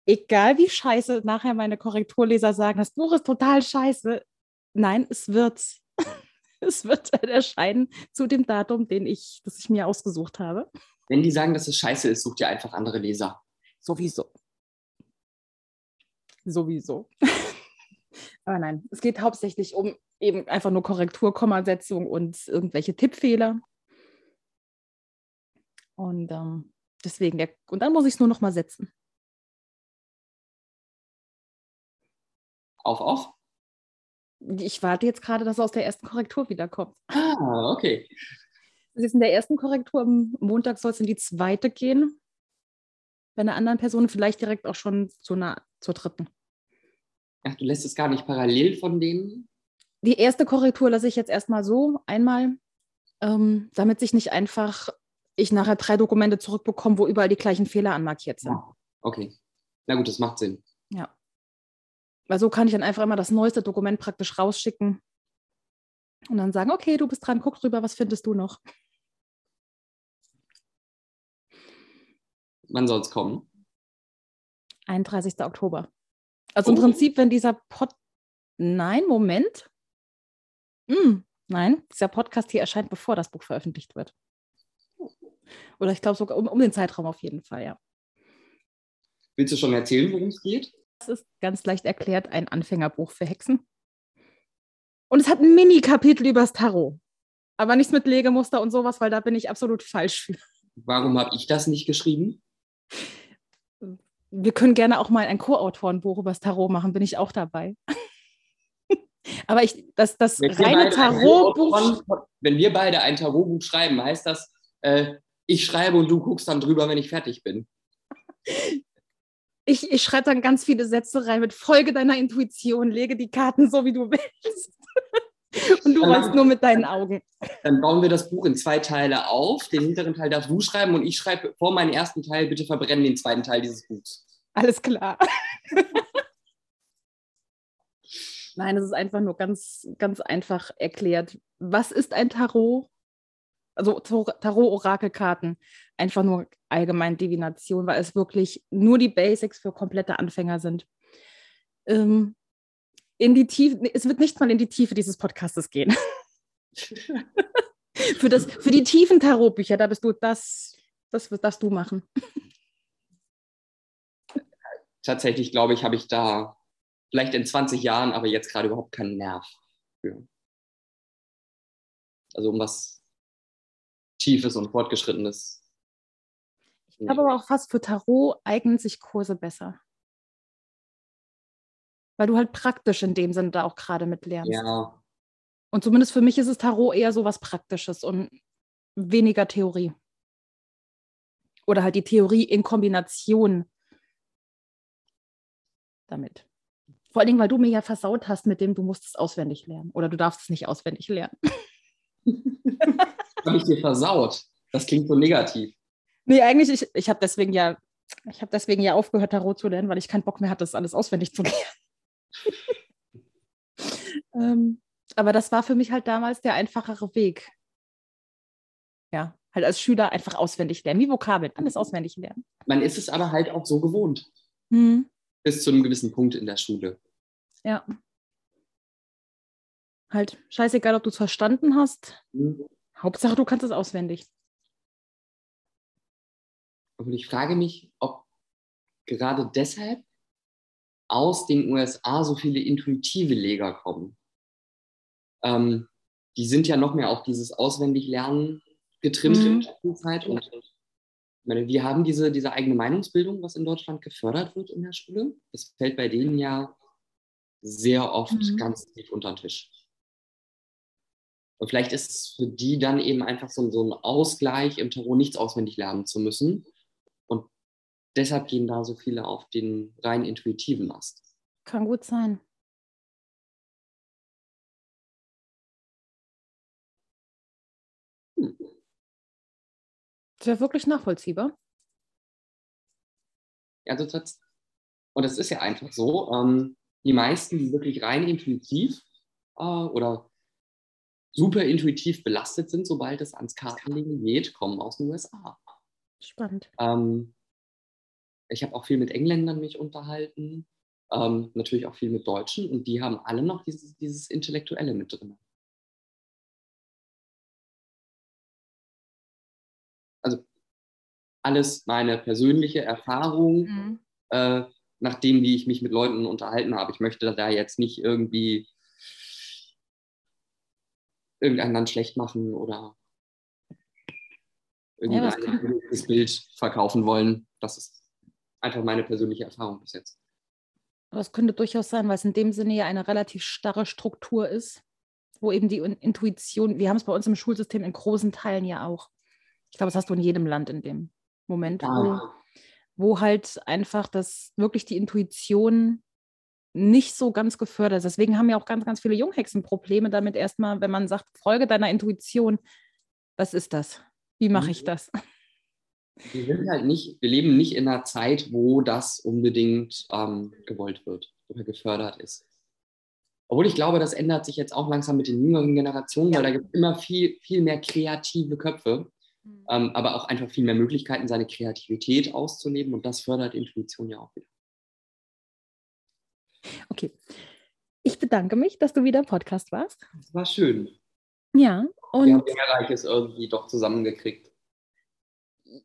egal wie scheiße nachher meine Korrekturleser sagen, das Buch ist total scheiße. Nein, es wird, es wird erscheinen zu dem Datum, den ich, das ich mir ausgesucht habe. Wenn die sagen, dass es scheiße ist, such dir einfach andere Leser. Sowieso. Sowieso. Aber nein, es geht hauptsächlich um eben einfach nur Korrektur, Kommasetzung und irgendwelche Tippfehler. Und ähm, deswegen, der, und dann muss ich es nur noch mal setzen. Auf, auf. Ich warte jetzt gerade, dass er aus der ersten Korrektur wiederkommt. Ah, okay. Das ist in der ersten Korrektur, am Montag soll es in die zweite gehen. Bei einer anderen Person vielleicht direkt auch schon zu einer, zur dritten. Ach, du lässt es gar nicht parallel von denen? Die erste Korrektur lasse ich jetzt erstmal so einmal, ähm, damit sich nicht einfach ich nachher drei Dokumente zurückbekomme, wo überall die gleichen Fehler anmarkiert sind. Ja. Okay. Na gut, das macht Sinn. Weil so kann ich dann einfach immer das neueste Dokument praktisch rausschicken und dann sagen, okay, du bist dran, guck drüber, was findest du noch? Wann soll es kommen? 31. Oktober. Also im Oh. Prinzip, wenn dieser Pod. Nein, Moment. Hm, nein, dieser Podcast hier erscheint, bevor das Buch veröffentlicht wird. Oder ich glaube sogar um, um den Zeitraum auf jeden Fall, ja. Willst du schon erzählen, worum es geht? Das ist ganz leicht erklärt ein Anfängerbuch für Hexen. Und es hat ein Mini-Kapitel übers Tarot. Aber nichts mit Legemuster und sowas, weil da bin ich absolut falsch für. Warum habe ich das nicht geschrieben? Wir können gerne auch mal ein Co-Autorenbuch übers Tarot machen, bin ich auch dabei. Aber ich, das, das Wenn reine. Tarotbuch- Wenn wir beide ein Tarotbuch schreiben, heißt das, äh, ich schreibe und du guckst dann drüber, wenn ich fertig bin. Ich, ich schreibe dann ganz viele Sätze rein mit Folge deiner Intuition, lege die Karten so, wie du willst. Und du rollst nur mit deinen Augen. Dann bauen wir das Buch in zwei Teile auf. Den hinteren Teil darfst du schreiben und ich schreibe vor meinen ersten Teil, bitte verbrennen den zweiten Teil dieses Buchs. Alles klar. Nein, es ist einfach nur ganz, ganz einfach erklärt. Was ist ein Tarot? Also Tor- Tarot-Orakelkarten. Einfach nur allgemein Divination, weil es wirklich nur die Basics für komplette Anfänger sind. Ähm, in die Tiefe, es wird nicht mal in die Tiefe dieses Podcastes gehen. für, das, für die tiefen Tarotbücher, da bist du das, das wirst du machen. Tatsächlich glaube ich, habe ich da vielleicht in 20 Jahren, aber jetzt gerade überhaupt keinen Nerv für. Also um was Tiefes und Fortgeschrittenes. Ich glaube aber auch fast für Tarot eignen sich Kurse besser. Weil du halt praktisch in dem Sinne da auch gerade mit lernst. Ja, Und zumindest für mich ist es Tarot eher so was Praktisches und weniger Theorie. Oder halt die Theorie in Kombination damit. Vor allen Dingen, weil du mir ja versaut hast mit dem, du musst es auswendig lernen. Oder du darfst es nicht auswendig lernen. habe ich dir versaut. Das klingt so negativ. Nee, eigentlich, ich, ich habe deswegen ja, ich habe deswegen ja aufgehört, Tarot zu lernen, weil ich keinen Bock mehr hatte, das alles auswendig zu lernen. ähm, aber das war für mich halt damals der einfachere Weg. ja, halt als Schüler einfach auswendig lernen, wie Vokabeln, alles auswendig lernen. Man ist es aber halt auch so gewohnt. Hm. Bis zu einem gewissen Punkt in der Schule. Ja. Halt, scheißegal, ob du es verstanden hast. Hm. Hauptsache, du kannst es auswendig. Und ich frage mich, ob gerade deshalb aus den USA so viele intuitive Leger kommen. Ähm, die sind ja noch mehr auf dieses Auswendiglernen getrimmt mhm. in der Zeit. Und ich meine, wir haben diese, diese eigene Meinungsbildung, was in Deutschland gefördert wird in der Schule. Das fällt bei denen ja sehr oft mhm. ganz tief unter den Tisch. Und vielleicht ist es für die dann eben einfach so, so ein Ausgleich, im Tarot nichts auswendig lernen zu müssen. Und deshalb gehen da so viele auf den rein intuitiven Ast. Kann gut sein. Hm. Das wäre wirklich nachvollziehbar. Also das, und es ist ja einfach so, ähm, die meisten, die wirklich rein intuitiv äh, oder super intuitiv belastet sind, sobald es ans Kartenlegen geht, kommen aus den USA. Spannend. Ähm, ich habe auch viel mit Engländern mich unterhalten, ähm, natürlich auch viel mit Deutschen und die haben alle noch dieses, dieses Intellektuelle mit drin. Also alles meine persönliche Erfahrung, mhm. äh, nachdem wie ich mich mit Leuten unterhalten habe. Ich möchte da jetzt nicht irgendwie irgendein Land schlecht machen oder irgendein ja, Bild verkaufen wollen. Das ist einfach meine persönliche Erfahrung bis jetzt. Aber es könnte durchaus sein, weil es in dem Sinne ja eine relativ starre Struktur ist, wo eben die Intuition, wir haben es bei uns im Schulsystem in großen Teilen ja auch. Ich glaube, das hast du in jedem Land in dem Moment, ja. wo, wo halt einfach das wirklich die Intuition nicht so ganz gefördert ist. Deswegen haben ja auch ganz, ganz viele Junghexen Probleme damit erstmal, wenn man sagt, folge deiner Intuition, was ist das? Wie mache ich mhm. das? Wir sind halt nicht, wir leben nicht in einer Zeit, wo das unbedingt ähm, gewollt wird oder gefördert ist. Obwohl ich glaube, das ändert sich jetzt auch langsam mit den jüngeren Generationen, ja. weil da gibt es immer viel, viel mehr kreative Köpfe, mhm. ähm, aber auch einfach viel mehr Möglichkeiten, seine Kreativität auszuleben und das fördert Intuition ja auch wieder. Okay. Ich bedanke mich, dass du wieder im Podcast warst. Das war schön. Ja. Und wir haben Lehrreiches irgendwie doch zusammengekriegt.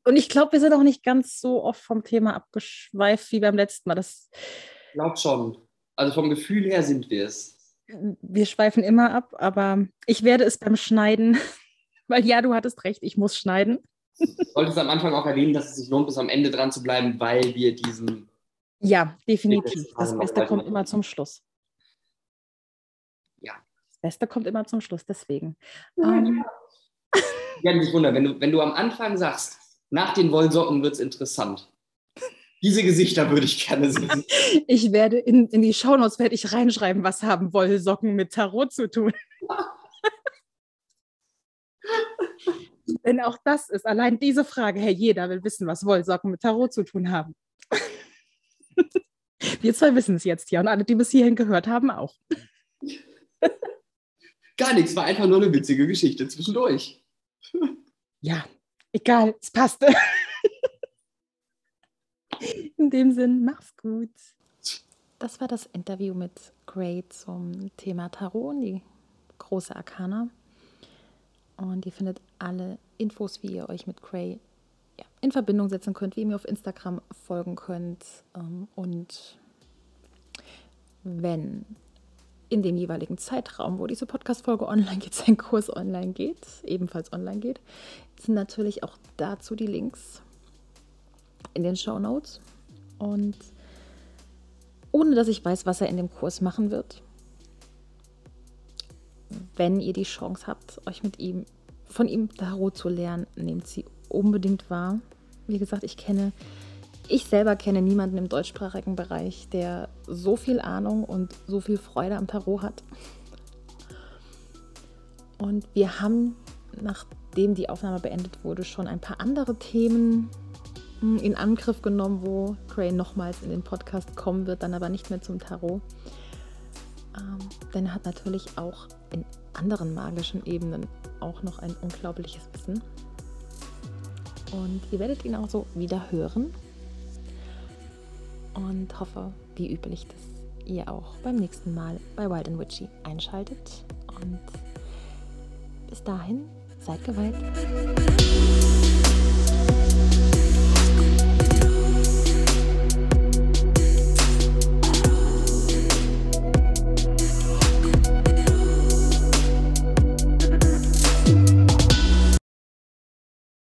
Und ich glaube, wir sind auch nicht ganz so oft vom Thema abgeschweift wie beim letzten Mal. Das ich glaube schon. Also vom Gefühl her sind wir es. Wir schweifen immer ab, aber ich werde es beim Schneiden, weil ja, du hattest recht, ich muss schneiden. Du solltest am Anfang auch erwähnen, dass es sich lohnt, bis am Ende dran zu bleiben, weil wir diesen ja, definitiv. Das Beste kommt immer zum Schluss. Ja. Das Beste kommt immer zum Schluss, deswegen. Ja, ähm. ja mich wundern, wenn du, wenn du am Anfang sagst, nach den Wollsocken wird es interessant. Diese Gesichter würde ich gerne sehen. Ich werde in, in die Shownotes werde ich reinschreiben, was haben Wollsocken mit Tarot zu tun. Denn auch das ist allein diese Frage, Herr, jeder will wissen, was Wollsocken mit Tarot zu tun haben. Wir zwei wissen es jetzt ja und alle, die bis hierhin gehört haben, auch. Gar nichts, war einfach nur eine witzige Geschichte zwischendurch. Ja, egal, es passte. In dem Sinn, mach's gut. Das war das Interview mit Gray zum Thema Tarot und die große Arkana. Und ihr findet alle Infos, wie ihr euch mit Gray in Verbindung setzen könnt, wie ihr mir auf Instagram folgen könnt. Ähm, und wenn in dem jeweiligen Zeitraum, wo diese Podcast-Folge online geht, sein Kurs online geht, ebenfalls online geht, sind natürlich auch dazu die Links in den Show Notes. Und ohne dass ich weiß, was er in dem Kurs machen wird, wenn ihr die Chance habt, euch mit ihm, von ihm Tarot zu lernen, nehmt sie unbedingt wahr. Wie gesagt, ich kenne, ich selber kenne niemanden im deutschsprachigen Bereich, der so viel Ahnung und so viel Freude am Tarot hat. Und wir haben, nachdem die Aufnahme beendet wurde, schon ein paar andere Themen hm, in Angriff genommen, wo Cray nochmals in den Podcast kommen wird, dann aber nicht mehr zum Tarot. Ähm, denn er hat natürlich auch in anderen magischen Ebenen auch noch ein unglaubliches Wissen. Und ihr werdet ihn auch so wieder hören. Und hoffe, wie üblich, dass ihr auch beim nächsten Mal bei Wild and Witchy einschaltet. Und bis dahin, seid geweiht.